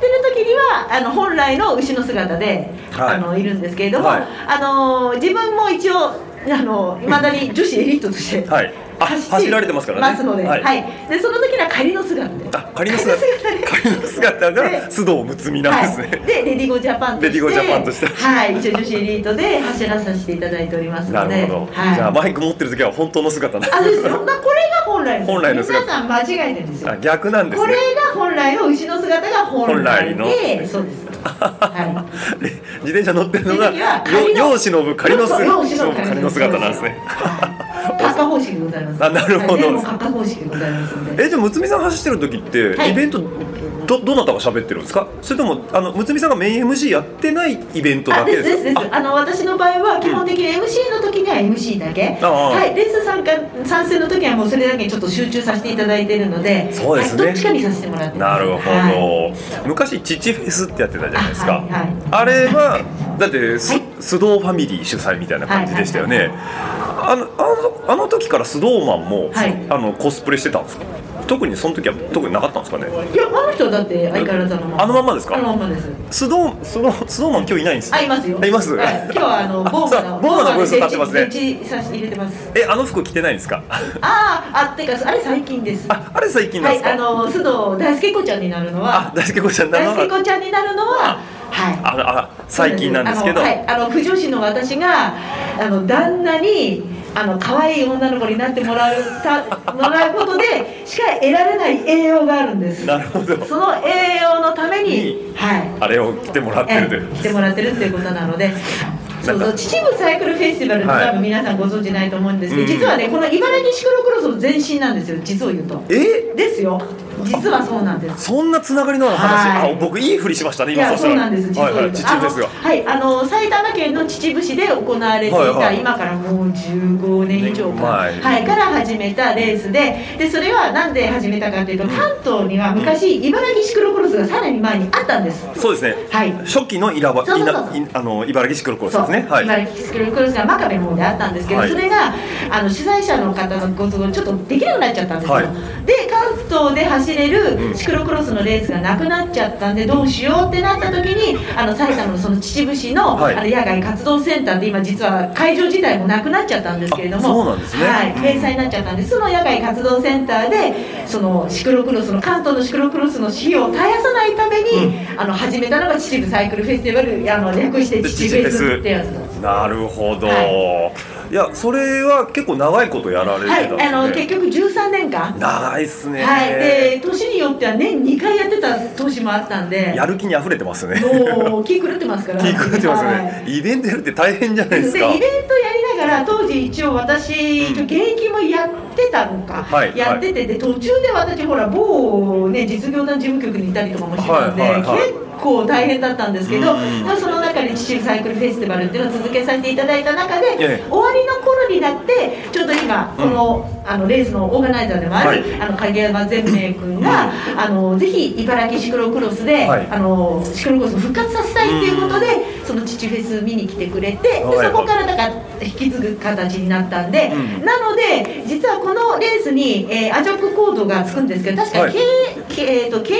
てる時にはあの本来の牛の姿で、はい。あのいるんですけれども、はい。あの自分も一応あの未だに女子エリートとして、はい。あ走られてますからね。ますので、ははい。いでその時には仮の姿。であ仮の姿。仮の姿。がで須藤睦美なんですね、はい、でレディゴジャパンとして。レディゴジャパンとして。はい。一応女子エリートで走らさせていただいておりますなので。るほど、はい、じゃあマイク持ってる時は本当の姿なんあそうです。よ、まあ、これが本来の本来の姿。皆さん間違えてるんですよ。あ逆なんですね。これが本来の牛の姿が本来の。そうです。はで自転車乗ってるのがよ世忍ぶ仮の姿そうそう仮の姿なんですね。はい。カッカ方式でございますあなるほど。はい、でもカッカ方式でございますので。えじゃあむつみさん走ってる時って、はい。イベントどどなたが喋ってるんですか？それともあのむつみさんがメイン MC やってないイベントだあけですですですです。かあの私の場合は基本的に MC の時には MC だけ、はい、レース参加参戦の時はもうそれだけにちょっと集中させていただいているのでそうですね。はい、どっちかにさせてもらってます。なるほど、はい。昔父フェスってやってたじゃないですか。あはいはい。あれはだって、すはい。須藤ファミリー主催みたいな感じでしたよね、あのあのあの時から須藤マンも、はい。あのコスプレしてたんですか？特にその時は特になかったんですかね？いやあの人はだって相変わらずあのままあのまんまですか？あのまんまです。須藤須藤須藤マン今日いないんですあいますよ。あいます、はい、今日はあのボーマのボーマのブース立ってますね。えあの服着てないんですか？あああってかあれ最近です。ああれ最近ですか、はいあの須藤大輔子ちゃんになるのはあ大輔子ちゃんなの大輔子ちゃんになるのははい。ああ最近なんですけど。あのはい、あの不女子の私があの旦那にあの可愛い女の子になってもらうたもらうことでしか得られない栄養があるんです。なるほど。その栄養のためにはい。あれを来てもらってるという。え来てもらってるっていうことなので。そうそう秩父サイクルフェスティバルってはい。多分皆さんご存知ないと思うんですけど、うん。実はねこの茨城シクロクロスの前身なんですよ実を言うと。え？ですよ実はそうなんです。そんなつながりのある話、はい。あ僕いいふりしましたね今そそうなんです。実をはいはい。秩父ですが。あのはいあの埼玉県の秩父市で行われていた、はいはい。今からもう15年以上か、はいはい、から始めたレースででそれはなんで始めたかというと関東には昔茨城シクロクロスがさらに前にあったんです。そうですね。はい。初期のイラバそうそうそうあの茨城シクロクロスですね。はい。茨城シクロクロスが真壁の方であったんですけど、はい。それがあの主催者の方のご都合でちょっとできなくなっちゃったんですよ、はい。で関東で走れうん。るシクロクロスのレースがなくなっちゃったんでどうしようってなった時にあの埼玉のその秩父市の,、はい。あの野外活動センターって今実は会場自体もなくなっちゃったんですけれどもあそうなんですね。はい。うん。閉鎖になっちゃったんでその野外活動センターでそのシクロクロスの関東のシクロクロスの費用を絶やさないために、あの始めたのが秩父サイクルフェスティバルあの略して秩父フェスってやつなんです。なるほど、、はい。やそれは結構長いことやられてはい、たんですね、あの結局13年間、長いっすね、はい、で年によっては年2回やってた年もあったんで、やる気に溢れてますね。もう気狂ってますから、気狂ってますよはね、い。イベントやるって大変じゃないですか。でイベントやりながら当時一応私、一応現役もやってたのか、はいやっててで途中で私ほら某ね実業団事務局にいたりとかもしてたんで、はいはいはい。結構大変だったんですけど、うんまあその中で秩父サイクルフェスティバルっていうのを続けさせていただいた中で、ええ。終わりの頃になってちょっと今この,、あのレースのオーガナイザーでもある、はい。あの影山善明君が、あのぜひ茨城シクロクロスで、はい。あのシクロクロスを復活させたいっていうことで、その父フェス見に来てくれて、ではい。そこからだから引き継ぐ形になったんで、うん。なので実はこのレースに、えーアジョックコードがつくんですけど確か、はい。K K えー、と KW、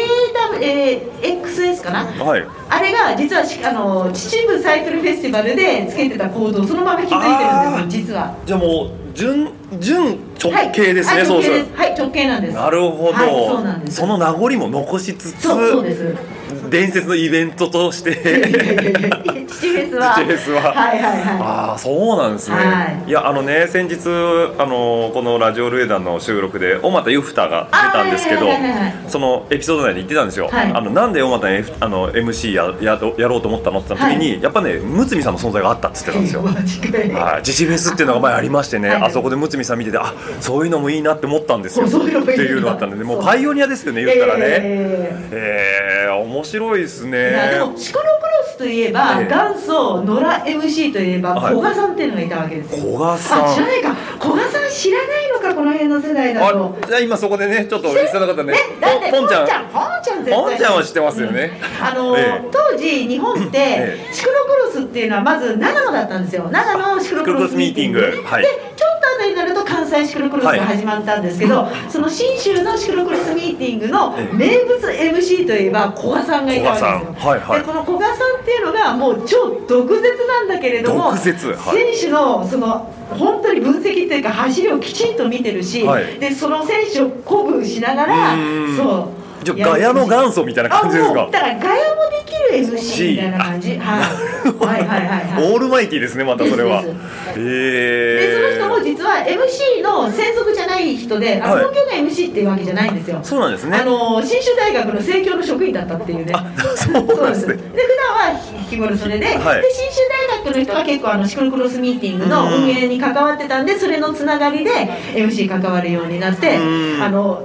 えー XS かな？はい。あれが実はしあの秩父サイクルフェスティバルでつけてたコードをそのまま引き継いであーるんです実は。じゃあもう準準直系ですね、はい、そう。はい直径なんです。なるほど、はいそうなんです。その名残も残しつつ。そうそうです伝説のイベントとして。父フェスは。父フェスは。はいはいはい。ああそうなんですね、はい。い、やあのね先日あのこのラジオルエダンの収録で小俣ゆふたが出たんですけどあはいはいはいはいそのエピソード内で言ってたんですよ、はい。あのなんで小俣にあの MC ややろやろうと思ったのって言った時に、やっぱねむつみさんの存在があったっつってたんですよ、マジかよはい、自治フェスっていうのが前ありましてね、はい。あそこでむつみさん見ててあそういうのもいいなって思ったんですよ。そうそういうのもいいなっていうのだったのでもうパイオニアですよね言ったらね。いやいやいやい。やえー、面白いですいやでねもシクロクロスといえば、ええ。元祖野良 MC といえばはい。古賀さんっていうのがいたわけですよ、古賀さん。あ知らないか。古賀さん知らないのかこの辺の世代だと。あじゃあ今そこでねちょっとリスナーの方ねねだってポンちゃん。ポンちゃんポンちゃん絶対。ポンちゃんは知ってますよね。あの、ええ。当時日本って、えシクロクロスっていうのはまず長野だったんですよ。長野シクロクロスミーティング。はい。でちょっと後になると関西シクロクロスが始まったんですけど、その信州のシクロクロスミーティングのええ。名物 MC といえば古賀さんがいたわけですよ、はいはい。でこの古賀さんっていうのがもう超毒舌なんだけれども毒舌。はい。選手のその本当に分析っていうか走りをきちんと見てるし、はい。でその選手を鼓舞しながらそうじゃあガヤの元祖みたいな感じですか？だからガヤもできる MC みたいな感じ、はい、はいはいはいはい。オールマイティーですねまたそれは。ですえでその人もー、実は MC の専属じゃない人で、あのはい。本業が MC っていうわけじゃないんですよ。そうなんですね。あの信州大学の生協の職員だったっていうね。そうなんですね。で普段は日頃それで、はい。で信州大学の人が結構あのシクロクロスミーティングの運営に関わってたんで、それのつながりで MC 関わるようになって、うん。あの。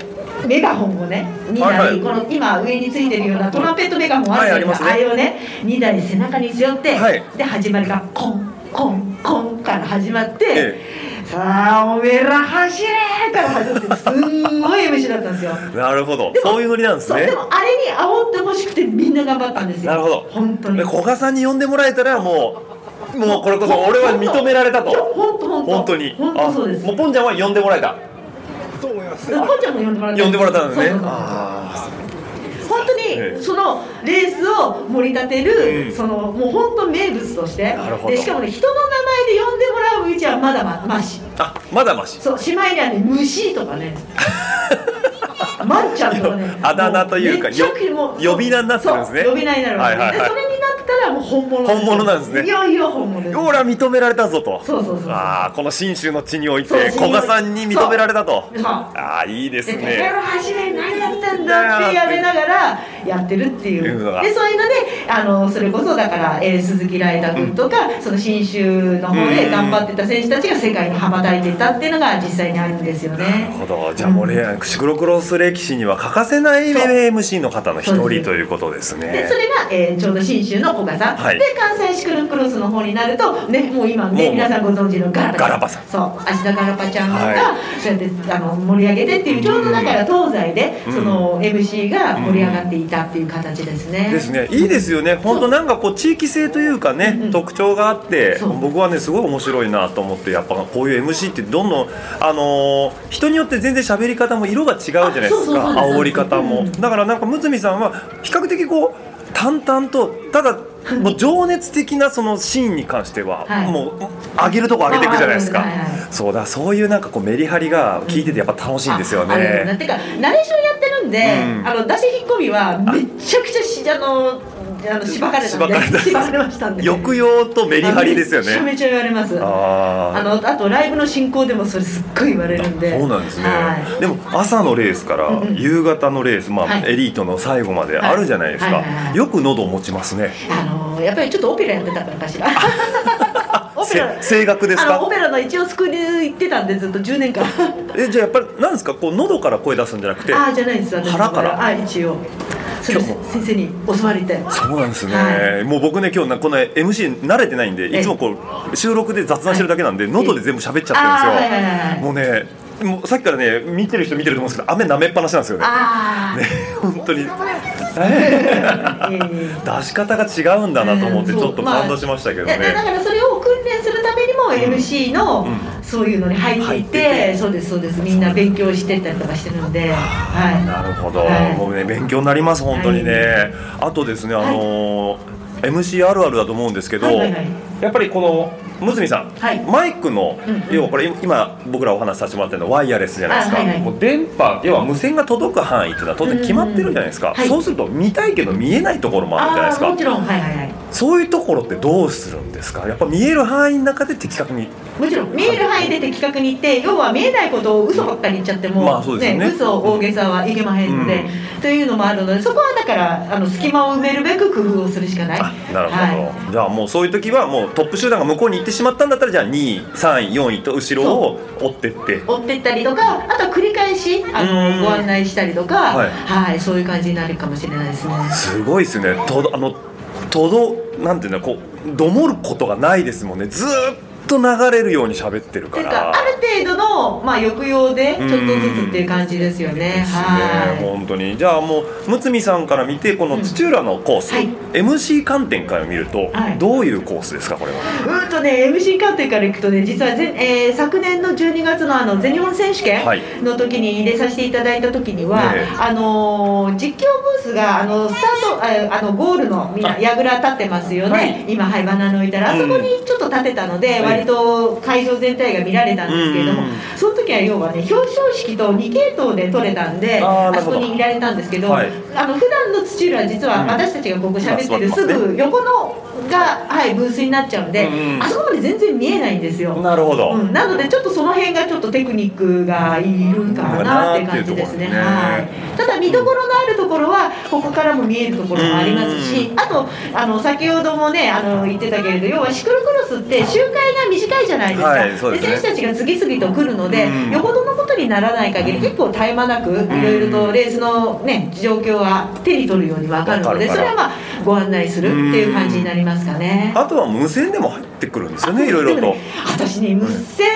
メガホンをね2台、はい。はいこの今上についてるようなトランペットメガホンあるじゃないですか、はいあれをね2台背中に背負って、はい。で始まりがコンコンコンから始まって、えさあおめえら走れから始まってすんごい MC だったんですよ。なるほど。そういうノリなんですね。でもあれに煽ってほしくてみんな頑張ったんですよ。なるほど。本当に。で古賀さんに呼んでもらえたらもうもうこれこそ俺は認められたと。本当本当。本当に。本当そうです。あもうポンちゃんは呼んでもらえたポンちゃんも呼んでもらった呼んでもらったんですね。そうそうそう。あ本当ええ。にそのレースを盛り立てる、うん。そのもう本当名物として。なるほど。でしかもね人の名前で呼んでもらううちはまだままし。ーあまだまし。そうしまいにはね虫とかね。まんちゃんとかね。あだ名というかよ呼び名になってるんですね。呼び名になるわけで,、はいはいはい。でそれになったらはもう本物本物なんですね。いよいよ本物です。俺は認められたぞと。そうそうそうああこの信州の地において古賀さんに認められたと。ああいいですで「ねペロ走れ何やってんだ」ってやめながらやってるっていう。いうでそういうのであのそれこそだから、えー鈴木ライダー君とか、その信州の方で頑張ってた選手たちが世界に羽ばたいてたっていうのが実際にあるんですよなねる。ほど。じゃあもうねシクロクロス歴史には欠かせない MC の方の一人ということですね。でそれが、えーちょうど信州の古賀さん、はい。で関西シクロクロスの方になるとねもう今ね皆さんご存知のガラパ。さん。そう。芦田ガラパちゃんが、はい。そうやってあの盛り上げてっていうちょうどだから東西で、うん。その MC が盛り上がっていたっていう形ですね。ですね。いいですよね。本当なんかこう地域性というかね、うんうん。特徴があって僕はねすごい面白いなと思ってやっぱこういう MC ってどんどんあのー人によって全然喋り方も色が違うじゃないですあそうそうそうす煽り方も、うん。だからなんかむつみさんは比較的こう淡々とただもう情熱的なそのシーンに関しては、はい。もう上げるとこ上げていくじゃないですか、そうだそういうなんかこうメリハリが聞いててやっぱ楽しいんですよね。てかナレーションやってるんで、うん。あの出し引っ込みはめちゃくちゃしあのあのしばかれたんで。しばかれましたんで。抑揚とメリハリですよね。めちゃめちゃ言われます。ああーのあとライブの進行でもそれすっごい言われるんで。そうなんですね、はい。でも朝のレースから夕方のレース、まあはい。エリートの最後まであるじゃないですか、よく喉を持ちますね。あのやっぱりちょっとオペラやってたからかしら声楽ですか？あのオペラの一応スクール行ってたんでずっと10年間。えじゃあやっぱりなんですか？こう喉から声出すんじゃなくて？ああじゃないです私腹から？あ一応。先生に教わりてそうなんですね、はもう僕ね今日なこの MC 慣れてないんでいつもこう収録で雑談してるだけなんで喉で全部喋っちゃってるんですよ、はいはいはいはい。もうねもうさっきからね見てる人見てると思うんですけど雨舐めっぱなしなんですよね。ああ、ね本当に。ええ 出し方が違うんだなと思ってちょっと感動しましたけどね、いやだからそれを訓練するためにも MC のうそういうのに入っていてて、そうですそうです。みんな勉強してったりとかしてるんで、はい。なるほど、はい。もうね勉強になります本当にね、あとですねあのー MC あるあるだと思うんですけど、はいはいはいやっぱりこのむつみさん、はい。マイクの、うんうん。要はこれ今僕らお話しさせてもらってるのはワイヤレスじゃないですか、あはいはい。もう電波要は無線が届く範囲っていうのは当然決まってるじゃないですか、そうすると見たいけど見えないところもあるじゃないですか。もちろんはいはいはい。そういうところってどうするんですか？やっぱ見える範囲の中で的確にもちろん見える範囲で的確に言って要は見えないことを嘘ばっかり言っちゃっても、まあそうですよね嘘大げさはいけまへんので、というのもあるのでそこはだからあの隙間を埋めるべく工夫をするしかない。あなるほど、はじゃあもうそういう時はもうトップ集団が向こうに行ってしまったんだったらじゃあ2位3位4位と後ろを追ってって。追ってったりとかあとは繰り返しあうん。のご案内したりとか、はい。はい、そういう感じになるかもしれないですね。すごいですね。とどあのとどなんていうのこうどもることがないですもんね。ずーっと流れるように喋ってるかからある程度の、まあ、抑揚でちょっとずつっていう感じですよね。ですねは本当に。じゃあもうむつみさんから見てこの土浦のコース、うんはい MC 観点から見るとはい。どういうコースですかこれは、い。うんとね MC 観点からいくとね実はぜ、えー昨年の12月のあの全日本選手権はい。の時に入れさせていただいた時には、ねえ。あのー実況ブースがあのスタートああのゴールのみんな櫓立ってますよね、はい。今はいバナナ置いたら。あそこにちょっと立てたので、うん割と会場全体が見られたんですけれども、うんその時は要はね表彰式と2系統で取れたんであそこにいられたんですけど、はい。あの普段の土浦は実はうん私たちがここ喋ってるすぐ横のが、はい、ブースになっちゃうんで、うんあそこまで全然見えないんですよ。なるほど、うん、なのでちょっとその辺がちょっとテクニックがいるかなって感じですね。うんなはい。ただ見どころのあるところはここからも見えるところもありますし、あとあの先ほどもねあの言ってたけれど要はシクロクロスって周回が短いじゃないですか。はいそうですね。選手たちが次々と来るので、うん。よほどのことにならない限り結構絶え間なくいろいろとレースのね状況は手に取るように分かるのでそれはまあご案内するっていう感じになりますかね。あとは無線でも入ってくるんですよねいろいろと私ね無線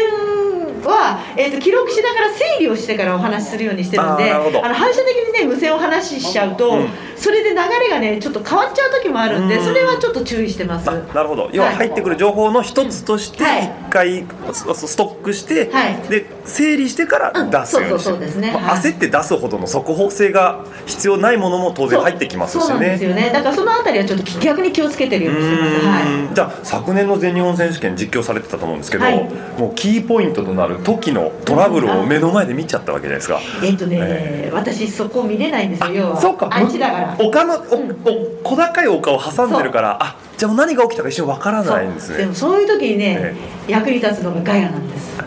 は、えー、と記録しながら整理をしてからお話しするようにしてるんであの反射的にね無線を話ししちゃうと、うん。それで流れがねちょっと変わっちゃう時もあるんで、うん。それはちょっと注意してます。あなるほど。要は入ってくる情報の一つとしてはい。一回スストックして、はい。で整理してから出すように。してうあはい。焦って出すほどの速報性が必要ないものも当然入ってきますしそう。そうなんですね。よね。だからそのあたりはちょっと逆に気をつけてるようにしてます。はうーん。じゃあ昨年の全日本選手権実況されてたと思うんですけど、はい。もうキーポイントとなる時のトラブルを目の前で見ちゃったわけじゃないですか。い、えっ、とね、え私そこ見れないんですよ。要はそうか。あっちだから。丘のおお小高い丘を挟んでるからあじゃあ何が起きたか一瞬わからないんですでねもそういう時にねえ、役に立つのがガヤなんです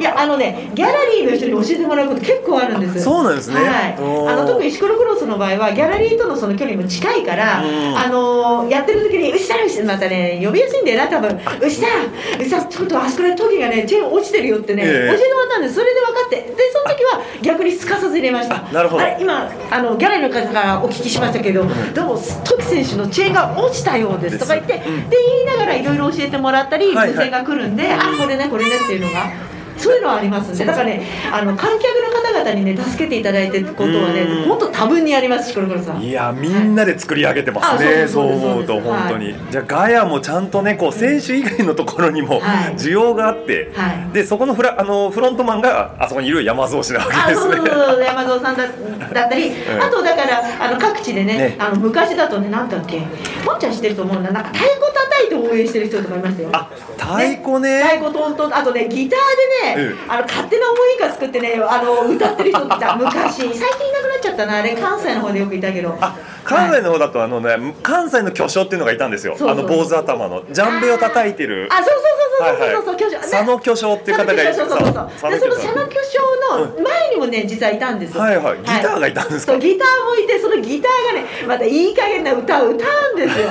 いやあのねギャラリーの人に教えてもらうこと結構あるんです。そうなんですね。はい、あの特にシクロクロスの場合はギャラリーとのその距離も近いから、うん。あのやってる時に「牛さん牛さん」またね呼びやすいんだよな多分「牛さん牛さんちょっとあそこでトゲがねチェーン落ちてるよ」ってね、ええ。教えてもらったんです。それで分かってでその時は逆にすかさず入れました。なるほど。今あのギャラリーの方からお聞きしましたけど、どうもトキ選手のチェーンが落ちたようですとか言って、うん。で言いながらいろいろ教えてもらったりはいはい。が来るんで、あこれねこれねっていうのが。そういうのはありますんでだからねあの観客の方々にね助けていただいてることはねうん。本当多分にありますしこれからさん。いやみんなで作り上げてますね、あそそう思うと本当に、じゃあガヤもちゃんとねこう選手以外のところにもはい。需要があって、はい。でそこのフラあのフロントマンがあそこにいる山蔵氏なわけですね。あそうそうそう。山蔵さんだだったり、あとだからあの各地でねね。あの昔だとねなんだっけポンちゃん知ってると思うんだなんか太鼓叩いて応援してる人とかいましたよ。あ太鼓ね。太鼓トントンあとねギターでね、うんあの勝手な思いが作ってねあの歌ってる人って 昔。最近いなくなっちゃったな。あれ関西の方でよくいたけど。あ関西の方だとあのね関西の巨匠っていうのがいたんですよ。あの坊主頭の。ジャンベを叩いてる。あそうそうそうそうそうそう、巨匠佐野巨匠っていう方がいるそうそうそうそう佐野でその巨匠佐野巨匠の前にもね実はいたんですよはいはいギターがいたんですかギターもいてそのギターがねまたいい加減な歌を歌うんですよ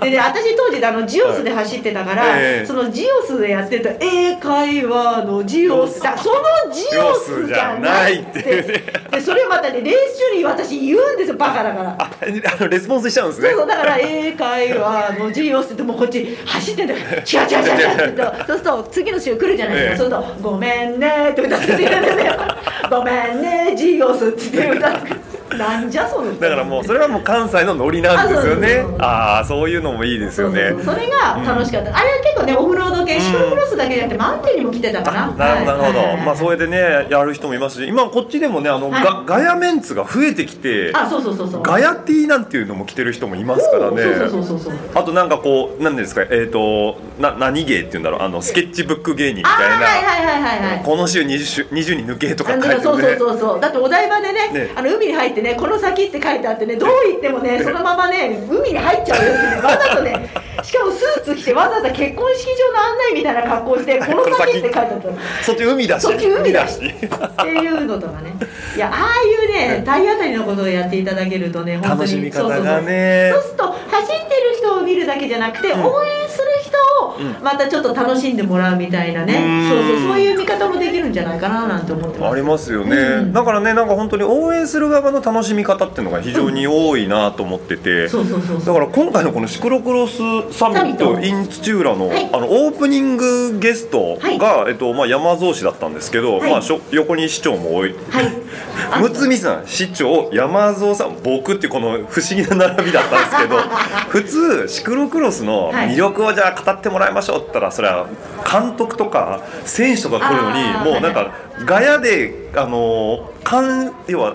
でね私当時あのジオスで走ってたから、そのジオスでやってた英会話のジオス。だそのジオスじゃないって。でそれをまたねレース中に私言うんですよバカだから。ああのレスポンスしちゃうんですね。そうそうだから英会話の授業って言ってもうこっち走ってんだから違う違う違う違うって。言うとそうすると次の週来るじゃないですか、ええ。そうすると「ごめんね」って歌ってくれるんですよ「ごめんね授業って言って歌ってくれるなんじゃそのだからもうそれはもう関西のノリなんですよね。あああそういうのもいいですよね。それが楽しかった、あれは結構ねオフロード系シクロクロスだけじゃなくてマウンテンにも来てたかな、なるほどなるほど、まあそれでねやる人もいますし今こっちでもねあの、はい。ガガヤメンツが増えてきてあそうそうそうそう。ガヤティーなんていうのも着てる人もいますからね。そうそうそうそうあとなんかこう何ですかえっ、とな何芸っていうんだろう。あのスケッチブック芸人みたいな、はいはいはいはいはい。この週 20, 週20に抜けとかあ書いてるねそうそうそうそう。だってお台場でねね。あの海に入ってねこの先って書いてあってねどう言ってもねそのままね海に入っちゃうよってねわざとね しかもスーツ着てわざわざ結婚式場の案内みたいな格好して この先って書いてあった。のそっち海だし。そっち海だし。し。っていうのとかね。いや。ああいうね体当たりのことをやっていただけるとね本当に。楽しみ方がね。そうそうそう。そうすると走ってる人を見るだけじゃなくて、応援する人をまたちょっと楽しんでもらうみたいなね、うん。そうそうそういう見方もできるんじゃないかななんて思ってます。ありますよね、うん。だからねなんか本当に応援する側の楽しみ方っていうのが非常に多いなと思ってて、そうそうそうそう。だから今回のこのシクロクロスサミットト in 土浦の,、はい。あのオープニングゲストが、えっとまあ、山蔵市だったんですけど、はい。まあ、しょ横に市長も多い、はい。むつみさん市長山蔵さん僕っていうこの不思議な並びだったんですけど 普通シクロクロスの魅力をじゃあ語ってもらいましょうって言ったらそれは監督とか選手とか来るのにもうなんかガヤであのかん要は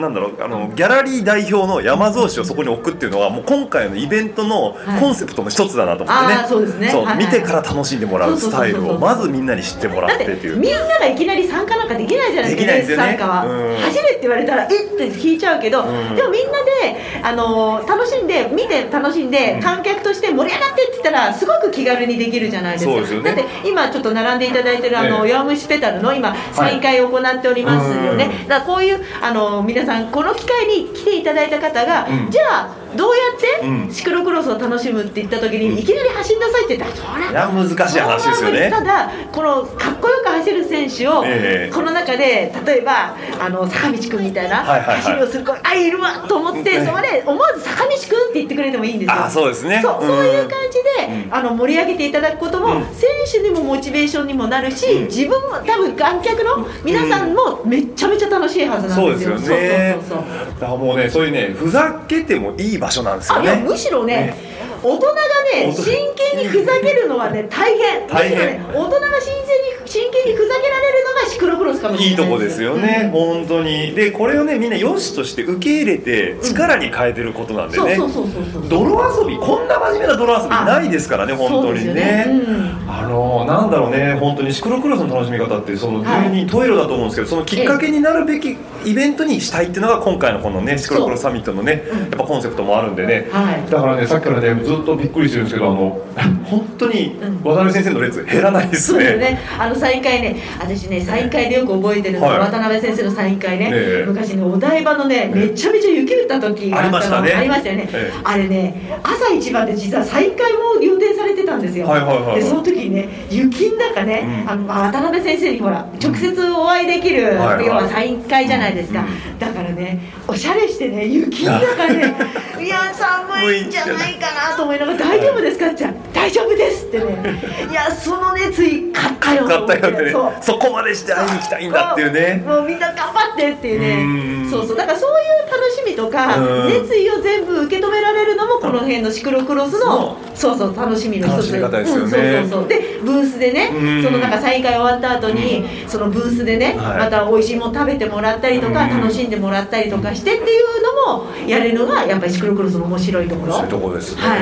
なんだろうあのギャラリー代表の山蔵氏をそこに置くっていうのはもう今回のイベントのはい。コンセプトの一つだなと思ってね,、そうですね。はいはい。見てから楽しんでもらうスタイルそうそう。そうそうをまずみんなに知ってもらだってっていう。みんながいきなり参加なんかできないじゃないですかできないですよね。うん。走れって言われたらえっって引いちゃうけど、ん。でもみんなであの楽しんで見て楽しんで、観客として盛り上がってって言ったらすごく気軽にできるじゃないですか。そうですよね。だって今ちょっと並んでいただいてるあの、ええ。弱虫ペダルの今再開を行っておりますよね、うん。だからこういうあの皆さんこの機会に来ていただいた方が、うん。じゃあどうやってうん。シクロクロスを楽しむって言った時に、いきなり走んなさいって言ったらそ難しい話ですよね。ただこのかっこよく走る選手を、ええ。この中で例えばあの坂道くんみたいなはいはいはい。走りをする子、あいるわと思って、ねそこで思わず坂道くんって言ってくれてもいいんですよ。あそうですね。そうそういう感じで、うん。あの盛り上げていただくことも、うん。選手にもモチベーションにもなるし、うん。自分も多分観客の皆さんもめっちゃめちゃ楽しいはずなんでそうですすよ。よね。そうそうそうそう。だからもうねそういうねふざけてもいい場所なんですよね。むしろね大人がね真剣にふざけるのはね大変。大変。ね大人が真剣に真剣にふざけられるのがシクロクロスかもしれないいいとこですよね、本当に。でこれをねみんな良しとして受け入れて力に変えてることなんでね、そうそうそうそうそう。泥遊び。こんな真面目な泥遊びないですからね本当にね。ね。うん。あのーなんだろうね。本当にシクロクロスの楽しみ方ってそのはい。順にトイレだと思うんですけどそのきっかけになるべきイベントにしたいっていうのが今回のこのねシクロクロスサミットのねやっぱコンセプトもあるんでね。はい。だからねさっきからねずっとびっくりしてるんですけどあの 本当に渡辺先生の列減らないですそうですね。ね。あのサイン会ね、私ね、サイン会でよく覚えてるのが、はい。渡辺先生のサイン会ね、え。え昔ね、お台場のね、ええ。めちゃめちゃ雪降った時があったの。ありましたね。ありましたよね。ええ。あれね、朝一番で実はサイン会も予定されてたんですよ。はいはいはいはい。で、その時にね、雪の中ね、うん。あのまあ渡辺先生にほら、直接お会いできる、はいはい要はサイン会じゃないですか。うん。だからね、おしゃれしてね、雪の中ね、いや、寒いんじゃないかなと思いながら、大丈夫ですか？って言ったら、大丈夫ですってね、いや、その熱意、買ったよ。と買思ったよってね。そう。そこまでして会いに行きたいんだっていうね。もうみんな頑張ってっていううん。ねそうそう。だからそういう楽しみとかうん。熱意を全部受け止められるのもこの辺のシクロクロスのそう。そう楽しみの一つ。楽ですよね。うんそうそうそう。でブースでねうん。そのなんか再開終わった後にそのブースでねはい。また美味しいもの食べてもらったりとかうん。楽しんでもらったりとかしてっていうのもやれるのがやっぱりシクロクロスの面白いところ。そういうところですね、はい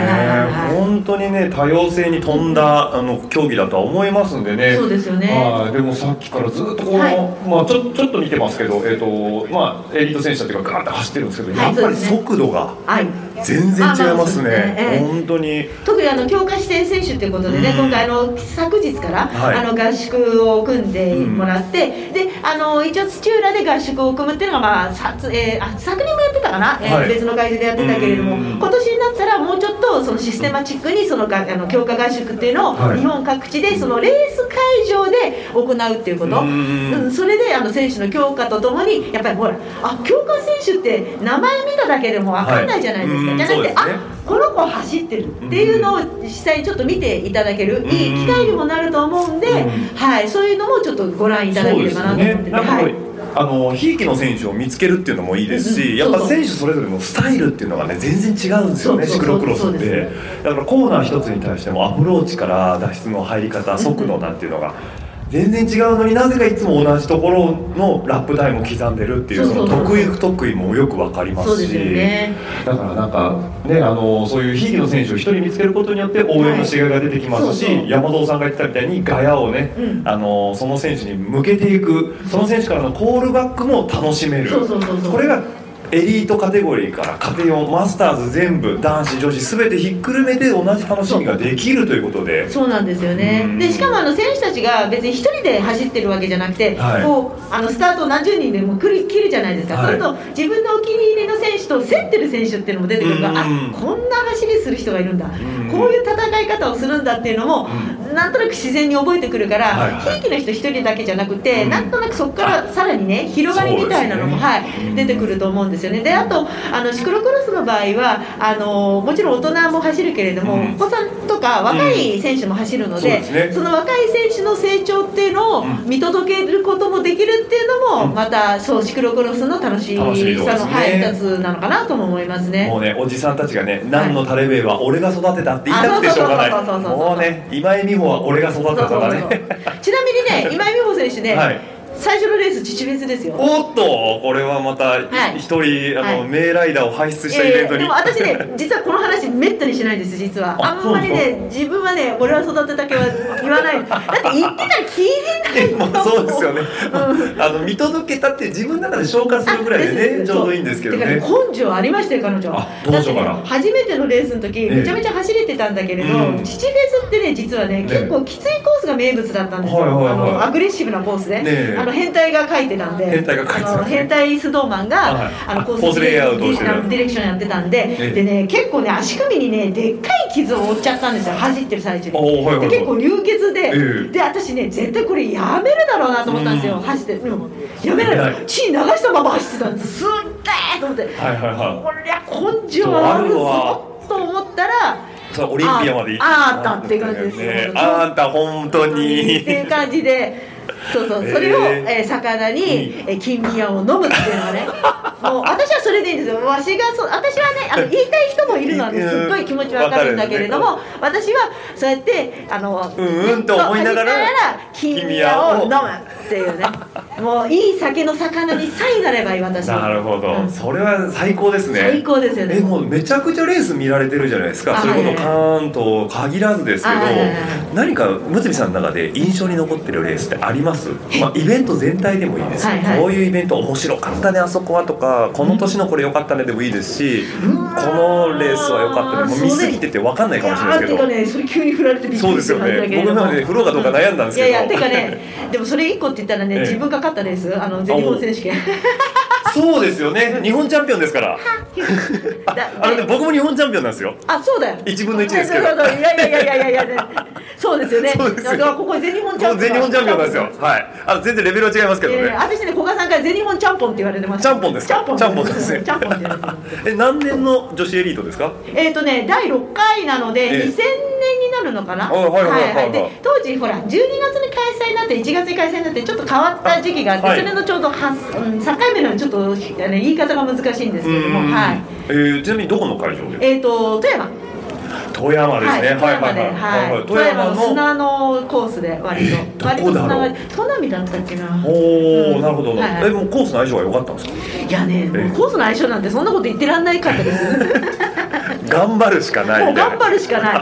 本当にね多様性に富んだあの競技だとは思いますんでね。そうですよね。はいでもさっきからずっとこの、はい。まあちょちょっと見てますけどえっ、とまあエリート選手たちがガーッて走ってるんですけど、はいやっぱり速度がはい。全然違いますね、まあまあそうですね。ええ。本当に。特にあの強化指定選手ということでね、うん。今回あの昨日から、はい。あの合宿を組んでもらって、であの一応土浦で合宿を組むっていうのが、まあさつえーあ昨年もやってたかな、えーはい。別の会場でやってたけれども、うん。今年になったらもうちょっとそのシステマチックにそのがあの強化合宿っていうのをはい。日本各地でそのレース会場で行うっていうこと、うんうんそれであの選手の強化とともにやっぱりほらあ強化選手って名前見ただけでも分かんないじゃないですか、はいじゃなくて、ね。あこの子走ってるっていうのを実際にちょっと見ていただける、んいい機会にもなると思うんで、うんはい、そういうのもちょっとご覧いただければなと思ってはい、あのひいきの選手を見つけるっていうのもいいですし、うんやっぱ選手それぞれのスタイルっていうのがね全然違うんですよねシクロクロスって。でだからコーナー一つに対してもアプローチから脱出の入り方速度なんていうのが全然違うのになぜかいつも同じところのラップタイムを刻んでるっていうその得意不得意もよくわかりますし。だからなんかねあのそういうひいきの選手を一人見つけることによって応援のしがいが出てきますし、山堂さんが言ってたみたいにガヤをね、うん。あのその選手に向けていくその選手からのコールバックも楽しめる。これがエリートカテゴリーから家庭用マスターズ全部男子女子全てひっくるめて同じ楽しみができるということで。そうなんですよね。うん。でしかもあの選手たちが別に一人で走ってるわけじゃなくて、はい。こうあのスタートを何十人でも来る切るじゃないですか、はい。そうすると自分のお気に入りの選手と競ってる選手っていうのも出てくるから、うん。あこんな走りする人がいるんだ、ん。こういう戦い方をするんだっていうのも、なんとなく自然に覚えてくるから、ひいきの人一人だけじゃなくて、うん。なんとなくそこからさらにね広がりみたいなのも、そうはいですね出てくると思うんですよね。であとあのシクロクロスの場合はあのもちろん大人も走るけれども、うん。お子さんとか若い選手も走るので,、うんそうですね。の若い選手の成長っていうのをうん。見届けることもできるっていうのも、うん。またそうシクロクロスの楽しさの、ね。はい、一つなのかなとも思いますね。もうねおじさんたちがね何のタレベイは俺が育てたって言いたくてしょうがない。もうね今井美穂は俺が育てたとかね。そうそうそう。ちなみにね 今井美穂選手ね、はい最初のレース父フェスですよ。おっとこれはまたはい。一人あの、はい。名ライダーを輩出したイベントに、えーでも私ね実はこの話めったにしないです実は。ああんまりね自分はね俺は育てたけは言わない。だって言ってたら聞いてないそうですよね、うん。あの見届けたって自分の中で消化するぐらいでねちょうどいいんですけどだね根性ありましたよ彼女。あ当初からだってね初めてのレースの時ええ。めちゃめちゃ走れてたんだけれど、うん。父フェスってね実はねね結構きついコースが名物だったんですよ、はいはいはい。あのアグレッシブなコースで、ねえ。あの変態が書いてたんで変態が書いてたね。変態スドーマンが、はい。あのコースレイアウトをしてディレクションやってたんで、ええ。でね結構ね足首にねでっかい傷を負っちゃったんですよ。走ってる最中に。はいはいはい。で結構流血で、ええ。で私ね絶対これやめるだろうなと思ったんですよ、うん。走ってでもやめない。血流したまま走ってたんです。すっげーと思って、はいはいはこりゃ根性あるぞと思ったらいそうオリンピアまで行ああったっていう感じですよ。ねあんた本当に。っていう感じでそうそうそれを、えー。えー魚に、えー金宮を飲むっていうのはね もう私はそれでいいんですよ。わしがそう私はねあの言いたい人もいるのはねうん。すっごい気持ちわかるんだけれども、私はそうやってあのうんうんと思いながら金宮を飲むっていうね。もういい酒の魚にさえなればいい私なるほど、うん。それは最高ですね。最高ですよね。えもうめちゃくちゃレース見られてるじゃないですか。あそれこそはい関東限らずですけど何かむつみさんの中で印象に残ってるレースってあります、まあ、イベント全体でもいいです。よ、はいはい。こういうイベント面白かったねあそこはとかこの年のこれ良かったねでもいいですし、このレースは良かったね。もう見すぎてて分かんないかもしれないですけど。ね。それ急に振られてびっくりしそうですよね。ましたけれど。も僕の中で振ろうかどうか悩んだんですけど。いやいやてかねでもそれ一個って言ったらね、ええ。自分が勝ったレース？あの全日本選手権そうですよね。日本チャンピオンですから。あのね僕も日本チャンピオンなんですよ。あそうだよ。1分の1ですけど。いやいやいやいやいや。そうですよね。ここ全日本チャンピオン。全日本チャンピオンなんですよ。はい。あの全然レベルは違いますけどね。いやいや私ね古賀さんから全日本チャンポンって言われてますチャンポンですか？チャンポンチャンポンです え何年の女子エリートですか？えっ、とね第6回なので、ええ。2000年になるのかな？あはいはいで当時ほら12月に開催になって1月に開催になってちょっと変わった時期があって、あはい。それのちょうどは、うん、境目のちょっと、ね、言い方が難しいんですけれどもはい。えーちなみにどこの会場でえっ、と富山。富山ですね。はい、富山で、はい富山のの砂のコースで割と、えどこ割と砂が砺波だったっけな。おお、うん。なるほど、えもうコースの相性が良かったんですか？いやね、コースの相性なんてそんなこと言ってらんないかったです 頑張るしかないもう頑張るしかな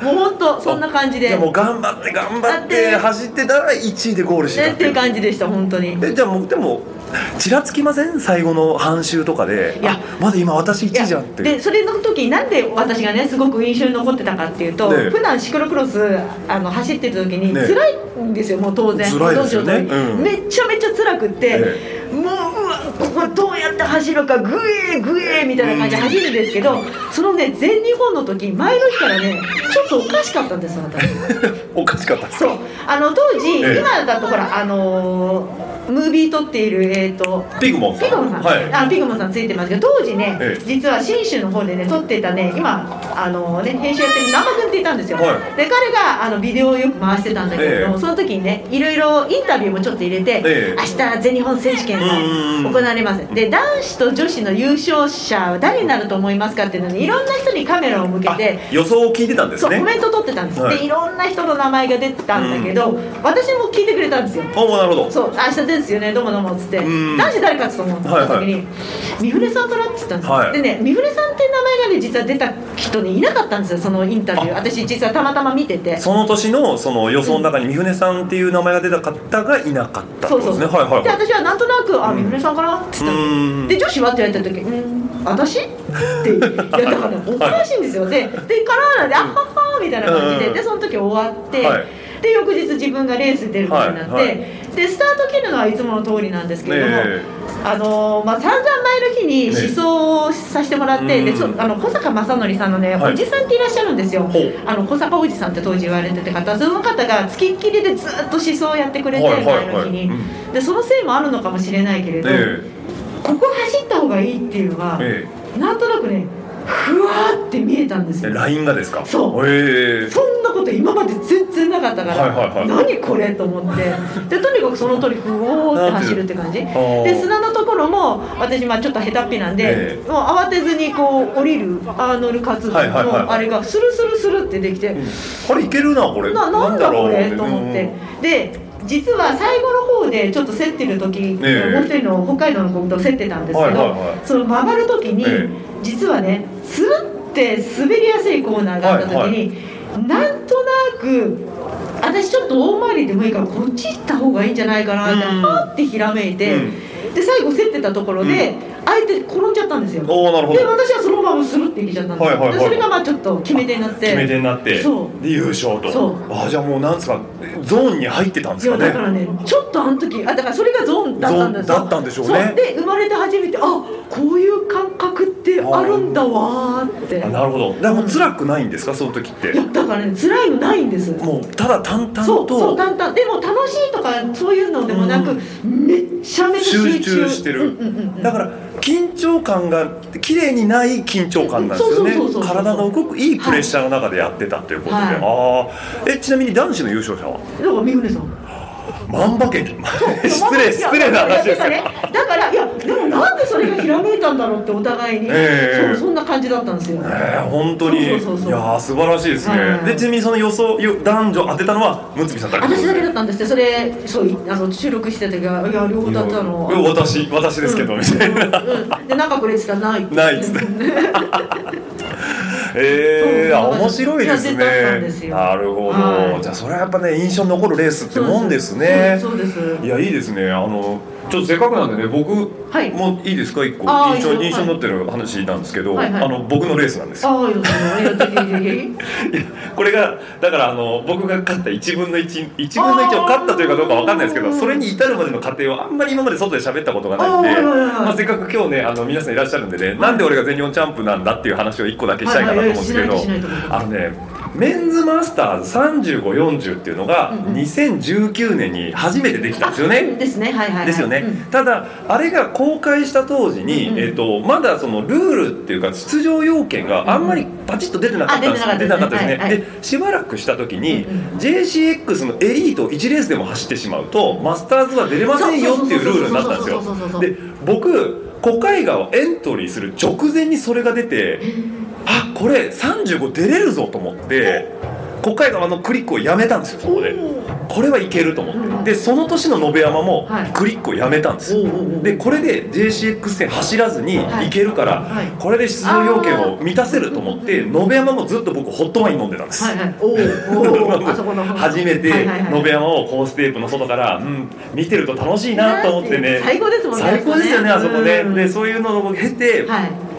い。もう本当そんな感じで。じゃあもう頑張って頑張ってて走ってたら1位でゴールしてっていう。感じでした本当に。えじゃあもうでもちらつきません？最後の半周とかで。いや。あまだ今私1位じゃんって。でそれの時になんで私がねすごく印象に残ってたかっていうと、ね普段シクロクロスあの走ってる時にね辛いんですよもう当然。辛いですよね。うん。めちゃめちゃ辛くって、え。もううわここどうやって走るかグエーグエーみたいな感じで走るんですけど、そのね全日本の時前の日からねちょっとおかしかったんです私。おかしかった。そう。あの当時、ええ。今だとほらあのームービー撮っているえっ、とピグモンさん。ピグモンさん、はい。あピグモンさんついてますけど当時ね、ええ。実は信州の方でね撮ってたね今あのね編集やってる南波君っていたんですよ、はい。で彼があのビデオをよく回してたんだけれども、ええ。その時にねいろいろインタビューもちょっと入れて、ええ。明日全日本選手権がうん。行われますで男子と女子の優勝者は誰になると思いますかっていうのにいろんな人にカメラを向けあて予想を聞いてたんですね。コメント取ってたんです、はい。でいろんな人の名前が出てたんだけど、私も聞いてくれたんですよ。おおなるほど。そう明日ですよね。どうもどうもっつって。うん。男子誰かっつと思ったはいはい。時に三船さんかなっつったんですよ、はい。でね三船さんっていう名前がね実は出た人にいなかったんですよそのインタビュー。あ。私実はたまたま見てて。その年のその予想の中に三船さんっていう名前が出た方がいなかったってそうそうねはいはいではい。私はなんとなく「あうん。三船さんかな?」っつったん。で女子はって言われた時「うん。私?」っていやだからね。おかしいんですよ。ででからで「あはは」みたいな感じでうんでその時終わって、はい。で翌日自分がレースに出ることになって、はい。はい。でスタート切るのはいつもの通りなんですけれども、え。あのーまあ、散々前の日に思想をさせてもらって、ねでちょあの小坂正則さんのね、はい。おじさんっていらっしゃるんですよ。あの小坂おじさんって当時言われてて方その方がつきっきりでずっと思想をやってくれて、前の日に、うん。でそのせいもあるのかもしれないけれど、えここ走った方がいいっていうのが、えなんとなくねふわーって見えたんですよ。えラインがですか？そう。ええ。そんなこと今まで全然なかったから、はいはいはい。何これと思って。でとにかくその通りふおーって走るって感じ。あー。で砂のところも私まあちょっと下手っぴなんで、ええ。もう慌てずにこう降りるアーノル活動のあれがスルスルスルってできて、これいけるなこれ。ななんだこれうと思って。で実は最後の方でちょっと競ってる時、ええ。もう一人の北海道の子と競ってたんですけど、はいはいはい。その曲がる時に、え実はねつるって滑りやすいコーナーがあった時に、なんとなく私ちょっと大回りでもいいからこっち行った方がいいんじゃないかなってうん。はってひらめいて、うんで最後競ってたところで、相手転んじゃったんですよ。で私はそのままスルっていけちゃったんですよ、はいはいそれがまあちょっと決め手になって決め手になって。そう。で優勝と。そう。あじゃあもうなんですかゾーンに入ってたんですかね。だからねちょっとあの時あだからそれがゾーンだったんですだったんでしょうね。で生まれて初めてあこういう感覚ってあるんだわーって。あなるほど。でもう辛くないんですかその時って？いやだからね辛いのないんです。もうただ淡々そうそうと淡々。でも楽しいとかそういうのでもなく、めっちゃめちゃ集中してる。うんうんだから緊張感が綺麗にない緊張感なんですよね。体の動くいいプレッシャーの中でやってたということで、はい。ああえちなみに男子の優勝者は？だから三船さん万馬券失礼失礼な話ですよ、ね、だからいやでもなんでそれがひらめいたんだろうってお互いに、ええ。そうそんな感じだったんですよ、えー、本当に。そうそうそうそう。いやー素晴らしいですね、でちなみにその予想よ男女当てたのはむつみさんだけ私だけだったんですそれそうあの収録してた時はいや両方だったの。私私ですけど、みたいな、でなんかこれって言ったらないないっつって えー、あ面白いですね。なるほど、はい。じゃあそれはやっぱね印象に残るレースってもんですねそうですそうです。いやいいですね。あのちょっとせっかくなんでね僕はい。もいいですか？一個。印象印象に残ってる話なんですけど、あの僕のレースなんですよ。これがだからあの僕が勝った1分の11分の1を勝ったというかどうかわかんないですけどそれに至るまでの過程をあんまり今まで外で喋ったことがないんでまあ、せっかく今日ねあの皆さんいらっしゃるんでね、なんで俺が全日本チャンプなんだっていう話を1個だけしたいかなと思うんですけど、あのねメンズマスターズ3540っていうのがうんうん。2019年に初めてできたんですよね。ですね。はいはいはい。ですよね、うんただあれが公開した当時に、うんうん。えっとまだそのルールっていうか出場要件があんまりパチッと出てなかったんですあ出てなかったですね。出てなかったですね、はいでしばらくした時に、うんうん JCX のエリート1レースでも走ってしまうとマスターズは出れませんよっていうルールになったんですよ。で僕小海川をエントリーする直前にそれが出てあこれ35出れるぞと思って小海川のクリックをやめたんですよそこで。これはいけると思って。でその年の延山もはい。クリックをやめたんですよ。でこれで JCX 戦走らずにはい。いけるから、はい。これで出場要件を満たせると思って延山もずっと僕ホットワイン飲んでたんです、初めて延山をコーステープの外から、うん、見てると楽しいなと思ってね。最高ですもんね。最高ですよねあそこね。うん。でそういうのを経て、はい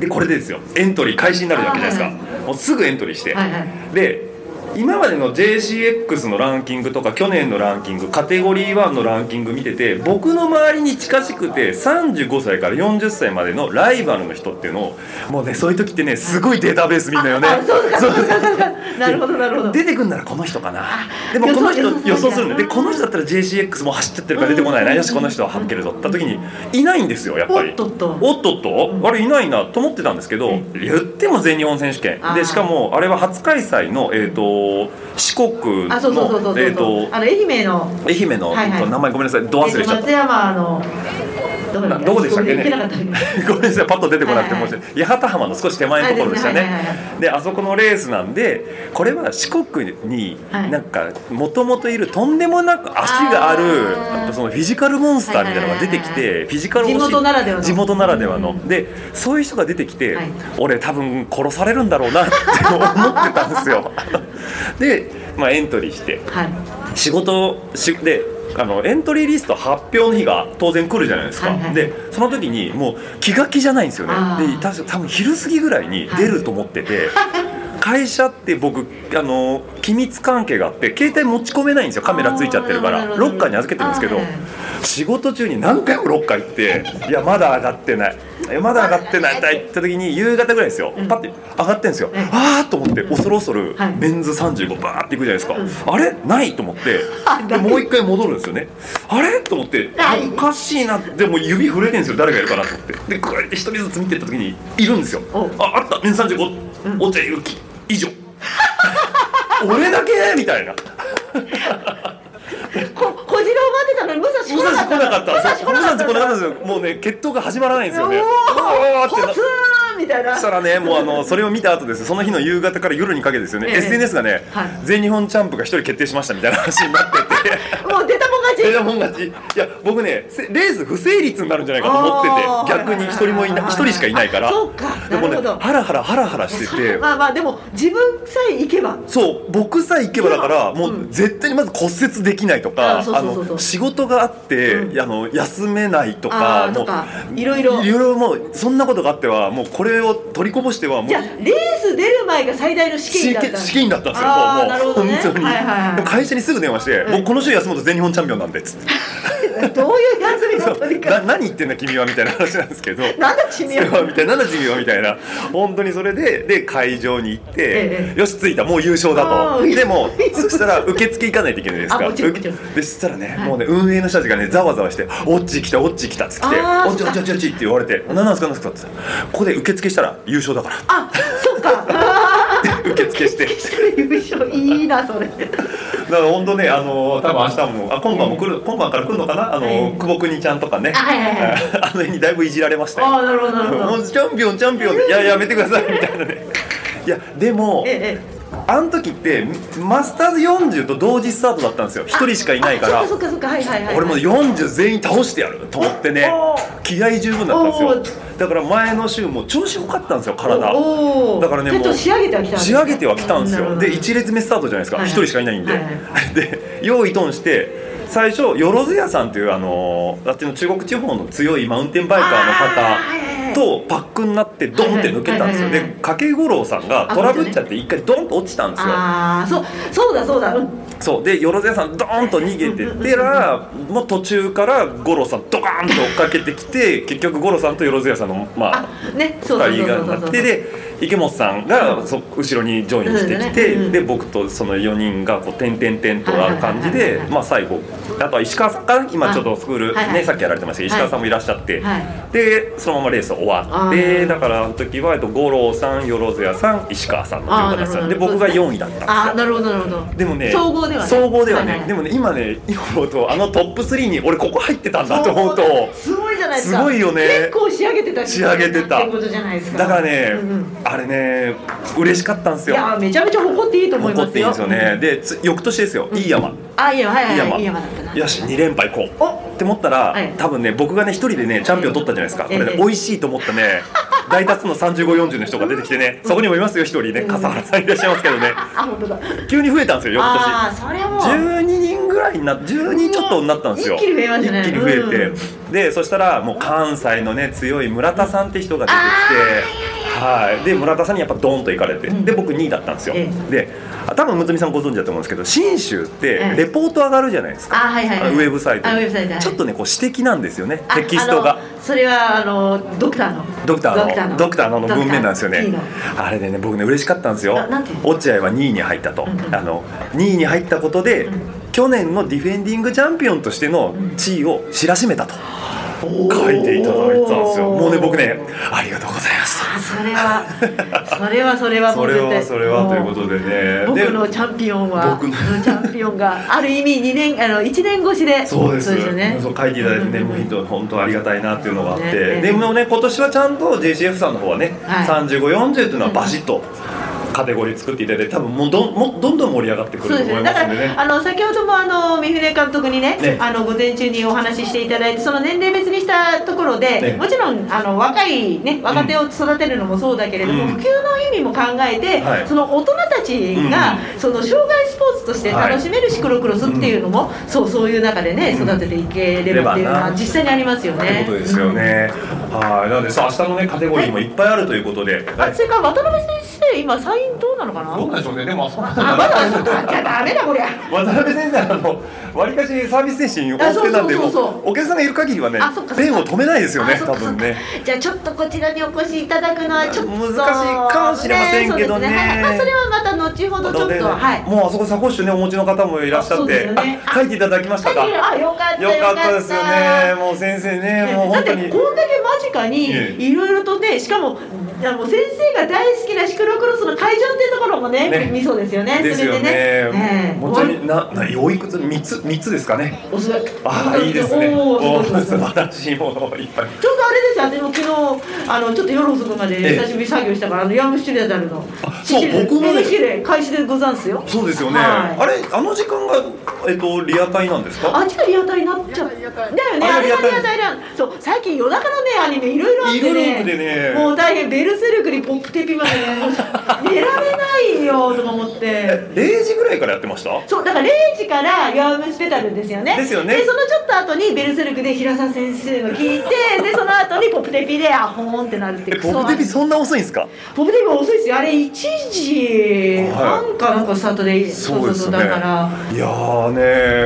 でこれでですよ。エントリー開始になるわけじゃないですか、あーもうすぐエントリーして、はいはい。で今までの JCX のランキングとか去年のランキングカテゴリー1のランキング見てて僕の周りに近しくて35歳から40歳までのライバルの人っていうのをもうねそういう時ってねすごいデータベース見んだよね。あそうかそうなるほどなるほど。出てくんならこの人かな。でもこの人予想するんででこの人だったら JCX も走っちゃってるから出てこないな。よしこの人は省けるぞって時にいないんですよやっぱり。おっとっと。おっとっと？あれいないなと思ってたんですけど言っても全日本選手権。でしかもあれは初開催の、えー、と四国あそうそうそうそう。のえーとあの愛媛の。愛媛の、はいはい。名前ごめんなさい。ど忘れしちゃっえっと松山のどこでしたっけね？ごめんなさい。パッと出てこなくて申し訳ない。八幡浜の少し手前のところでしたね。はいはいであそこのレースなんでこれは四国にはい。なんかもともといるとんでもなく足があるそのフィジカルモンスターみたいなのが出てきてフィジカル地元ならではの。地元ならではの。うん。でそういう人が出てきて、はい。俺多分殺されるんだろうなって思ってたんですよ で、まあ、エントリーして。はい。仕事しであのエントリーリスト発表の日が当然来るじゃないですか、はいはいでその時にもう気が気じゃないんですよね。で確か多分昼過ぎぐらいに出ると思ってて、会社って僕あの機密関係があって携帯持ち込めないんですよ。カメラついちゃってるから。ロッカーに預けてるんですけど仕事中に何回もロッカー行って「いやまだ上がってない」え「まだ上がってない」って言った時に夕方ぐらいですよ。パッて上がってんですよ。うん。ああと思って恐る恐るはい。メンズ35バーっていくじゃないですか。うん。あれ？ないと思って。でもう一回戻るんですよね。あれ？と思っておかしいな。でも指震えてるんですよ。誰がいるかなと思って。でこうやって一人ずつ見てった時にいるんですよ。おああった。メンズ35落合ゆき以上。俺だけ？みたいな。こたの。に武蔵来なかった。武蔵来なかった。武蔵来なかった。んですよもうね決闘が始まらないんですよねおーうわーってなポツンみたいな。そしたらねもうあのそれを見た後ですその日の夕方から夜にかけてですよね、ええ。SNS がね、はい。全日本チャンプが一人決定しましたみたいな話になってて。もう出たもん勝ち。出たもん勝ち。いや僕ねせレース不成立になるんじゃないかと思ってて逆に一人もいない一人しかいないから。そうかでもねハラハラハラハラしてて。まあまあでも自分さえ行けば。そう僕さえ行けばだからもう絶対にまず骨折できないとかあの仕事があって、うん。あの休めないとあかもういろいろ。いろいろもうそんなことがあってはもうこれを取りこぼしてはもうじゃあレース出る前が最大の試験だった試験だったんですよもうなるほどね。本当に、はいはい会社にすぐ電話して、うん。僕この週休むと全日本チャンピオンなんでっつって。どういう休みの取りな方何言ってんだ君はみたいな話なんですけど。なんだ君は？みたいななんだ君はみたいな。本当にそれでで会場に行って、ええ。よし着いたもう優勝だと。でもそしたら受付行かないといけないですか。でそしたらね、はい。もうね運営の人たちがねざわざわして「オッチ来たオッチ来た」っつって「あーオッチオッチオッチオッチ」って言われて「何なんですか何ですか」って。ここで受付したら優勝だから。あそっか。受付して。優勝いいなそれ。から本当ねあの多分明日もあ今晩も来る今晩から来るのかな？あの、はい。久保国ちゃんとかね。あはいはいはい。あの辺にだいぶいじられましたよ。ああなるほどなるほど。もうチャンピオンチャンピオン。でいややめてくださいみたいなね。いやでもええあの時ってマスターズ40と同時スタートだったんですよ。一人しかいないから。あそっかそっかそっかはいはいはい俺も40全員倒してやると思ってね。お気合十分だったんですおよだから前の週も調子良かったんですよ体。だからねもう仕上げてはきたんですね。仕上げてはきたんですなるほどよで1列目スタートじゃないですか。はい1人しかいないんで。で用意トンして最初よろずやさんっていうあのあっちの中国地方の強いマウンテンバイカーの方とパックになってドンって抜けたんですよ。で掛五郎さんがトラブっちゃって一回ドンと落ちたんですよ。ああそうそうだそうだ。うん。そう。でよろずやさんドーンと逃げてってらもう途中から五郎さんドカーンと追っかけてきて結局五郎さんとよろずやさんのまああねそうそう2人がなってで池本さんがそ後ろにジョインしてきそうだて、ねうんで僕とその4人がこう点々点とある感じでまあ最後あとは石川さんかな？今ちょっとスクール、ねさっきやられてましたけど石川さんもいらっしゃって、はい。でそのままレース終わあってー。だからあの時はえっと五郎さんよろずやさん石川さんっていう形なるほどで僕が4位だったんですよ。なるほどなるほど。でもね総合ではね。総合ではね、でもね今ね今思うとあのトップ3に俺ここ入ってたんだと思うとすごいじゃないですかすごいよね。結構仕上げてた仕上げてた。ってことじゃないですか。だからね、うんうん。あれね嬉しかったんですいよやめちゃめちゃ誇っていいと思いますよ。怒っていいんですよね、でつ翌年ですよ、いい山。あいいやはいはいいい山。はいいい山だったな。よし2連敗こう。おって思ったら、はい。多分ね僕がね一人でねチャンピオン取ったじゃないですか。これねええ美味しいと思ったね 大多数の3540の人が出てきてねそこにもいますよ一人ね笠原さんいらっしゃいますけどね。急に増えたんですよ翌年。ああそれはもう。12人ぐらいにな10人ちょっとになったんですよ。一気に増えましたね。一気に増えて、うんでそしたらもう関西のね強い村田さんって人が出てきてはいで村田さんにやっぱドンと行かれて、うん。で僕2位だったんですよ、えであ多分むつみさんご存知だと思うんですけど信州ってええ。レポート上がるじゃないですか、あはいはいはい。ウェブサイトちょっとねこう指摘なんですよね。あテキストが。それはあのドクターの。ドクターの。ドクターの。文面なんですよね。あれでね僕ね嬉しかったんですよ。落合は2位に入ったと、あの2位に入ったことで、ん去年のディフェンディングチャンピオンとしての地位を知らしめたと書いていただいてたんですよ。もうね僕ねありがとうございます。あそれはそれはそれはもそうれはそれはということでね。僕でのチャンピオンは僕のチャンピオンがある意味二年あの一年越しでそうです。よね。そう書いていただいてね、う本当本当ありがたいなっていうのがあって、ねでもね今年はちゃんと JCF さんの方はね、はい。3540っていうのはバシッとカテゴリー作っていただいて多分もうどんもどんどん盛り上がってくると思いですね。だからますんでね。あの先ほどもあの三船監督にねね。あの午前中にお話ししていただいてその年齢別にしたところで、ね。もちろんあの若い、ね、若手を育てるのもそうだけれども、うん。普及の意味も考えて、はい。その大人たちが、その障害スポーツとして楽しめるシクロクロスっていうのも、そうそういう中でねうん。育てていければっていうのは実際にありますよとね。いうことですよね、はい。なのでさ明日のねカテゴリーもいっぱいあるということで、あそれから渡辺先生今サインどうなのかな？どうなんでしょうね。でもあそこまであまだそうかじゃあダメだこりゃ。渡辺先生あのわりかしサービス精神旺盛なんであそうそうそうそう。もうお客さんがいる限りはねペンを止めないですよね多分ね。じゃあちょっとこちらにお越しいただくのはちょっと。難しいかもしれませんけどね。まあ、それはまた後ほどちょっと、はい。もうあそこサコッシュねお持ちの方もいらっしゃって書いていただきましたか？はいあよかったよかった。ですよね。もう先生ねもうだって本当にこんだけ間近にええ。いろいろとねしかもいやもう先生が大好きなシクロクロスの会場っていうところもねね。見そうですよねですよね。それでね。ええ。もうちなみにななおいくつ？三つ？三つですかね。おそらく。ああいいですね。おお素晴らしいものをいっぱい。ちょうどあれですよ、私も昨日あのちょっと夜遅くまでええ。久しぶりに作業したから、あのヤングシチュレダルのあそう僕もね。開始でござんすよ。そうですよね、はい。あれあの時間がえっとリアタイなんですか？あっちがリアタイになっちゃう。だよね、ああれがリアタイ。リアタイだ。そう、最近夜中のねアニメいろいろあっていろいろね。でね。もう大変ベルセルクにポップテピまでね、寝られないよとか思って。え0時ぐらいからやってました？そうだから0時からヤームスペタルですよね。ですよね。でそのちょっと後にベルセルクで平沢先生の聞いて、でその後にポップテピであほーんってなるっていう。えポップテピそんな遅いんですか？ポップテープ遅いですよ。あれ1時はい半かなんかスタートで、そうそうそうだから。いやー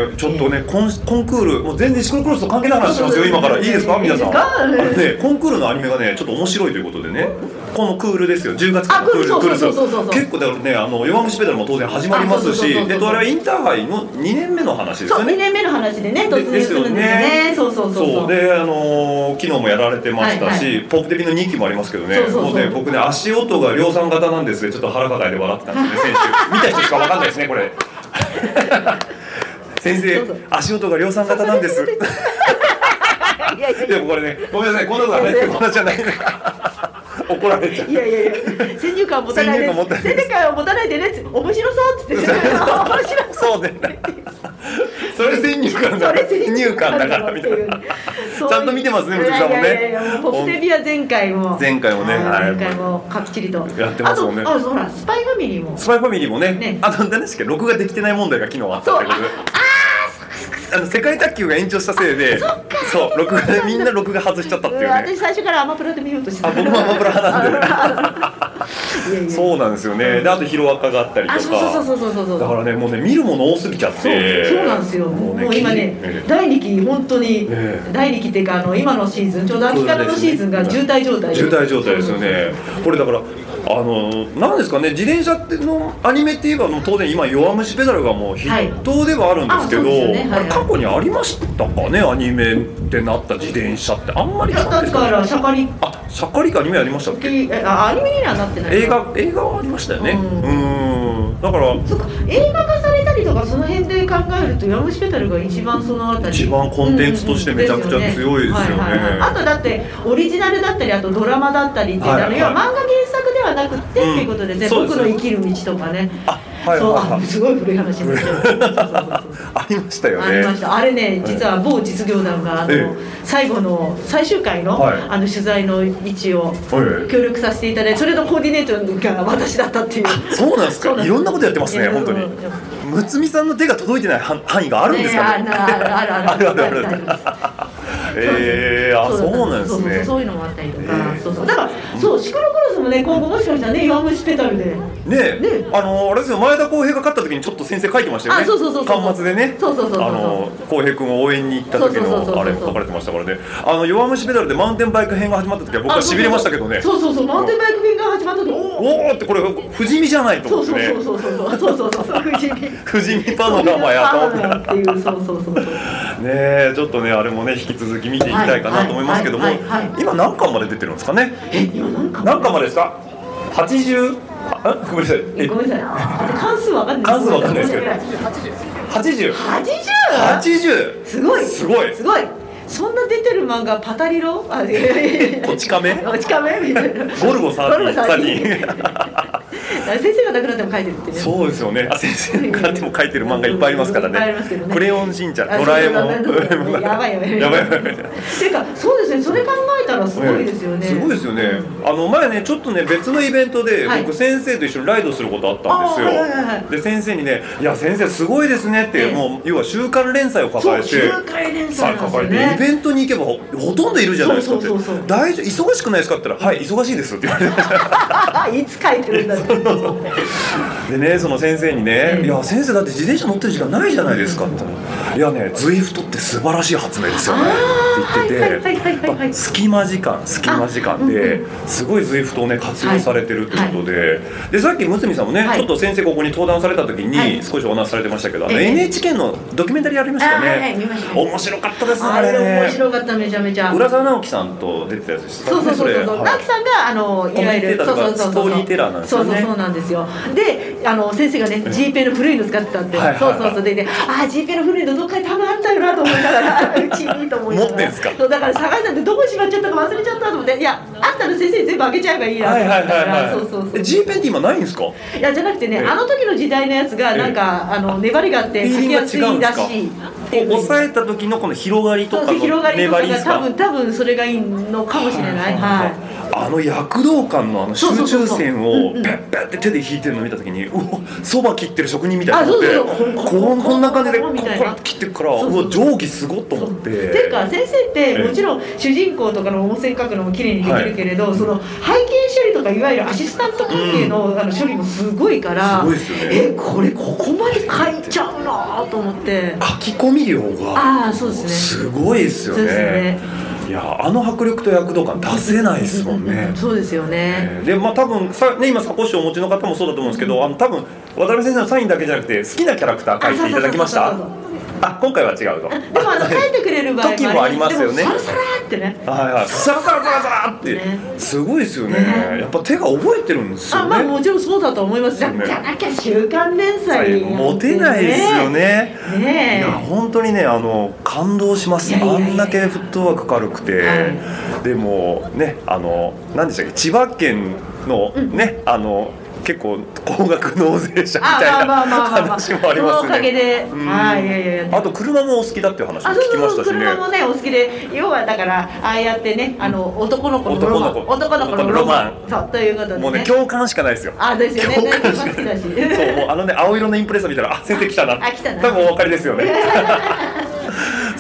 ねちょっとねコンコンクールもう全然シクロクロスと関係ない話しますよ今から。いいですか？皆さん。いいですか？あのねコンクールのアニメがねちょっと面白いということでねこのクールですよ。10月からのクールあクールクールそうそうそうそう。結構だからねあの弱虫ペダルも当然始まりますしでとあれはインターハイの2年目の話です2よね。年目の話でねで突入するんですよね。そうそうそうそう。であのー昨日もやられてましたし、はいポップテピの2期もありますけどね。そうそうそう。もうね僕ね足音が量産型なんですね。ちょっと腹抱えて笑ってたんですね 先週。見た人しかわかんないですねこれ。先生足音が量産型なんです。でもこれねごめんなさい。こんなことはねこんなじゃない怒られちゃう。やいやいや先入観を持たないで先入観持たない先入観を持たないでねって面白そうって言って面白そうそうねそれ先入観だそれ先入観だからみたいな。ちゃんと見てますねむつきさんもね。ポフテビは前回も。前回もねはいはい。前回もかっちりと。やってますもんね。あとあほらスパイファミリーも。スパイファミリーもね。ね。あと何でしたっけ録画できてない問題が昨日あったってことで。あの世界卓球が延長したせいでそう録画でみんな録画外しちゃったっていううん 私ね最初からアマプラで見ようとしてた。あ僕もアマプラ派なんで。そうなんですよね。であとヒロアカがあったりとか。あそうそうそうそうそうだからねもうね見るもの多すぎちゃって。そうなんですよ、もう今ね、ええ。第2期、本当に、ええ。第2期っていうか、あの今のシーズン、ちょうど秋からのシーズンが渋滞状態で。渋滞状態ですよね。これだからあのなんですかね自転車ってのアニメって言えば当然今弱虫ペダルがもう筆頭ではあるんですけど、はいね過去にありましたかねアニメってなった自転車って。あんまりいやだから、シャカリ。あシャカリカアニメありましたっけ？えあアニメにはなってない映画映画はありましたよね。ううんだからそうか映画化されたりとかその辺で考えると山虫ペダルが一番そのあたり。一番コンテンツとしてめちゃくちゃ強いですよね。はいはいはい。あとだってオリジナルだったりあとドラマだったりってい。うのは、漫画原作ではなくって、うんっていうことでね。僕の生きる道とかね。あはいそうはいすごい古い話になっちゃうそうそうそうそうありましたよね。ありました。あれね実は某実業団があの、え最後の最終回の,、はい。あの取材の位置をはい。協力させていただいてそれのコーディネートが私だったっていう。そうなんですか？いろんなことやってますね本当に。うんむつみさんの手が届いてない範範囲があるんですかね？ねある あるあるある。あるあるある。あるえー、あそうなんですね。そういうのもあったりとか、えー。そうそう。だからそうシクロクロスもね今後もしかしたらね弱虫ペダルで。ねえね。あのあれですよ前田浩平が勝った時にちょっと先生書いてましたよね。あそうそうそう端末でね。そうそうそうそうあの浩平君を応援に行った時のあれ書かれてましたからね。あの弱虫ペダルでマウンテンバイク編が始まった時は僕はあしびれましたけどね。そうそうそう。マウンテンバイク便が始まった時。おおってこれ不死身じゃないと思ってね。そうそうそうそう。そうそうそうそう富士見不死身パノラマやと思って。っていうそうそうそうそう。ねえちょっとねあれもね引き続き見ていきたいかなと思いますけども今何巻まで出てるんですかねえ何巻までですか80あごめんなさいえごめんなさい関数わかんない関数わかんないですけど80 80 80すごいすごいすごいそんな出てる漫画パタリロ？あいやいやいや。こち亀？こち亀みたいな。ゴルゴ13ゴルゴ13 13先生が亡くなっても書いてるってね。そうですよね。あ先生がっても書いてる漫画いっぱいありますからね。ね。クレヨンしんちゃんあドラえもん。やばいやばいやばい。やばいていうかそうですね。それ考えたらすごいですよね、すごいですよね、あの前ねちょっとね別のイベントではい。僕先生と一緒にライドすることあったんですよ、で先生にね「いや先生すごいですね」って、ええ。もう要は週刊連載を抱えて週刊連載抱えてベントに行けばほほとんどいるじゃないですかって。大丈夫忙しくないですか?」って言ったら「はい忙しいです」って言われて。ましたいつ書いてるんだって。でねその先生にね「いや先生だって自転車乗ってる時間ないじゃないですか」って。言ったら「いやね ZWIFT って素晴らしい発明ですよね」って言ってて隙間時間隙間時間で、すごい ZWIFT をね活用されてるってことで、でさっきむつみさんもね、はい。ちょっと先生ここに登壇された時はい。に少しお話しされてましたけど、NHK のドキュメンタリーありましたよね、面白かったですねああれ面白かっためちゃめちゃ。浦沢直樹さんと出てたやつですかそうそうそうそう直樹さんがあのいわゆるコメンテーターとかストーリーテラーなんですよね。そうそうそうなんですよ。であの先生がね G ペンの古いの使ってたって、はいはいはい。そうそうそう。でであ G ペンの古いのどっかに多分あったよなと思いながらうちにと思いながら。持ってんすか？そうだから探したんでどこにしまっちゃったか忘れちゃったと思っていやあったら先生に全部開けちゃえばいいなとはいはい思ったから、はいはい。そうそうそう。え G ペンって今ないんですか？いやじゃなくてね、ええ。あの時の時代のやつがなんか、あの粘りがあって書きやすいらしいっていうこう押さえた時のこの広がりとかの粘りですか？多分多分それがいいのかもしれない。はいあの躍動感のあの集中線をペッペッって手で引いてるの見た時にうわそば切ってる職人みたいあになってこんな感じでこう切ってくからそうわ定規すごっと思ってていうか先生ってええもちろん主人公とかの音声書くのも綺麗にできるけれど、その背景処理とかいわゆるアシスタント関係の,、あの処理もすごいからすごいですよねえこれここまで書いちゃうなと思って書き込み量がああそうですごいですよねいやあの迫力と躍動感出せないですもんね。そうですよね、え。ーでまあ多分さ、ね、今サコッシュをお持ちの方もそうだと思うんですけど、あの多分渡辺先生のサインだけじゃなくて好きなキャラクター書いていただきました？あ今回は違うと。でもあの 書いてくれる場合時もありますよね。サラサラってね。はいはい。サラサラサラサラって、ね。すごいですよね。ね。やっぱ手が覚えてるんですよね。あまあもちろんそうだと思います。じゃなきゃ週刊連載モテないですよね。いねや本当にねあの感動します。あんだけフットワーク軽くて、はでもねあの何でしたっけ？千葉県のね、あの結構高額納税者みたいな話もありますね。おかげで。うん。はいいやいやいや。あと車もお好きだっていう話も聞きまそうそうしたしね車もねお好きで要はだからああやってねあの男の子のロマン。男の子。男のロマン。そうということでね。もうね共感しかないですよ。あですよね。共ね感しかない。そうもうあのね青色のインプレッサ見たらあ先生来たなあ来たな。多分お分かりですよね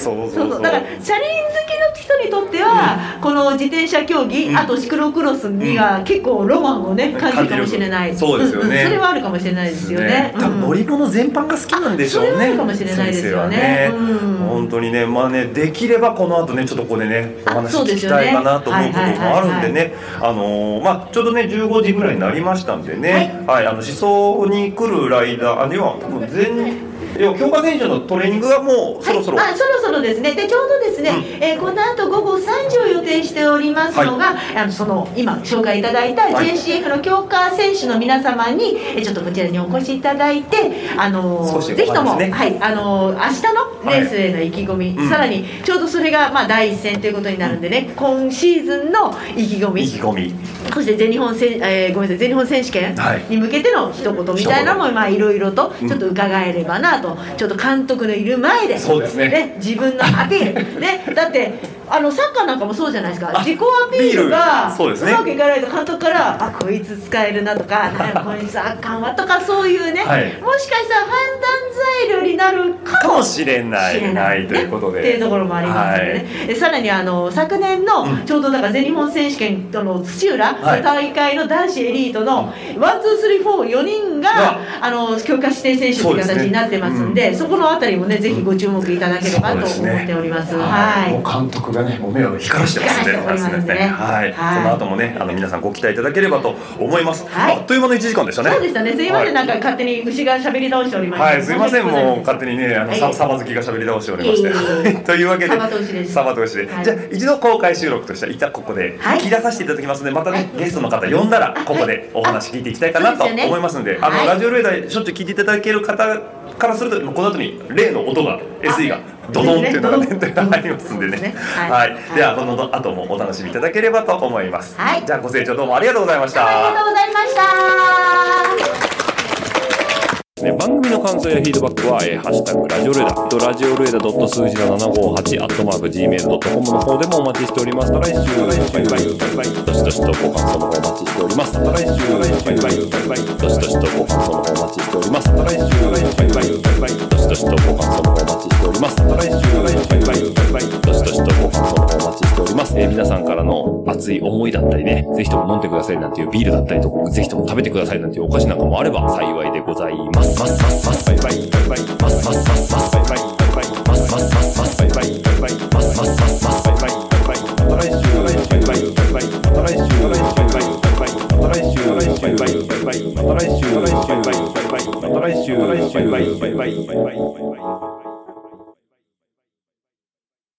そうそそうだから車輪好きの人にとっては、この自転車競技、うん。あとシクロクロスには結構ロマンをね感じるかもしれない。そうですよね。んん。それはあるかもしれないですよね。多分乗り物全般が好きなんでしょうね。それはあるかもしれないですよね。ね。うん。本当にね、まあね、できればこの後ね、ちょっとここでね、おあ話聞きたいかなと思うこともあるんではいね。あのーまあ、ちょうどね、15時ぐらいになりましたんでね。はい、あの思想に来るライダー、あ、では、多分全。要は強化選手のトレーニングがもうそろそろ？はい、あそろそろですね。でちょうどですね、うん。えーこの後午後3時を予定しておりますのが、あのその今紹介いただいたはい。JCF の強化選手の皆様に、えーちょっとこちらにお越しいただいて、あのぜひとも、ねはいあのー明日のレースへの意気込み、うん。さらにちょうどそれが、まあ、第一戦ということになるんでね、今シーズンの意気込み。意気込み。そして全日本せん、えーごめんなさい全日本選手権はい。に向けての一言みたいなのもまあいろいろとうん。ちょっと伺えればなと、ちょっと監督のいる前でそうですね。自分のアピール。ねだってあのサッカーなんかもそうじゃないですか。あ自己アピールがうまくいかないと監督からあこいつ使えるなとか なんやこいつあかんわとかそういうね、はい。もしかしたら判断材料になるかもしれない。知れないということで。っていうところもありますのでね、でさらにあの昨年のうん。ちょうどだから全日本選手権との土浦のはい。大会の男子エリートのワンツースリーフォー4人ががあの強化指定選手という形になってますんでそこのあたりもねぜひご注目いただければと思っております。はい。もう監督がね、もう目を光らしてますんで、光らしておりますね。はい、はい。この後もね、あの皆さんご期待いただければと思います。はい。あっという間の1時間でしたね。そうでしたね。すいません、はい。なんか勝手に牛が喋り倒しておりました。はい、すいません、もう勝手に。にね、あの、はい。さ、サバ好きが喋り倒しておりまして。というわけで。サバと牛です。サバと牛で、はい。じゃあ、一度公開収録としては、一旦ここで、はい。聞き出させていただきますので、またね、はい。ゲストの方呼んだら、ここでお話聞いていきたいかなと思いますので。あの、はい。ラジオレーダー、しょっちゅう聞いていただける方からすると、この後に例の音が、SE が。ドドンっていうのがね、ですねというのがありますんでね。ははいい、では、この後もお楽しみいただければと思います。はいじゃあ、ご清聴どうもありがとうございました。ありがとうございました。ね、番組の感想やフィードバックは、えーハッシュタグラジオルエダ、とラジオルエダ数字の758、アットマーク Gmail.com の方でもお待ちしております。また来週、バイバイ、バイバイ、どしどしとご感想の方お待ちしております。また来週、バイバイ、バイバイ、どしどしとご感想の方お待ちしております。また来週、バイバイ、バイバイ、どしどしとご感想の方お待ちしております。また来週、バイバイ、バイバイ、どしどしとご感想の方お待ちしております。えー皆さんからの熱い思いだったりね、ぜひとも飲んでくださいなんていうビールだったりとか、ぜひとも食べてくださいなんていうお菓子なんかもあれば幸いでございます。また来週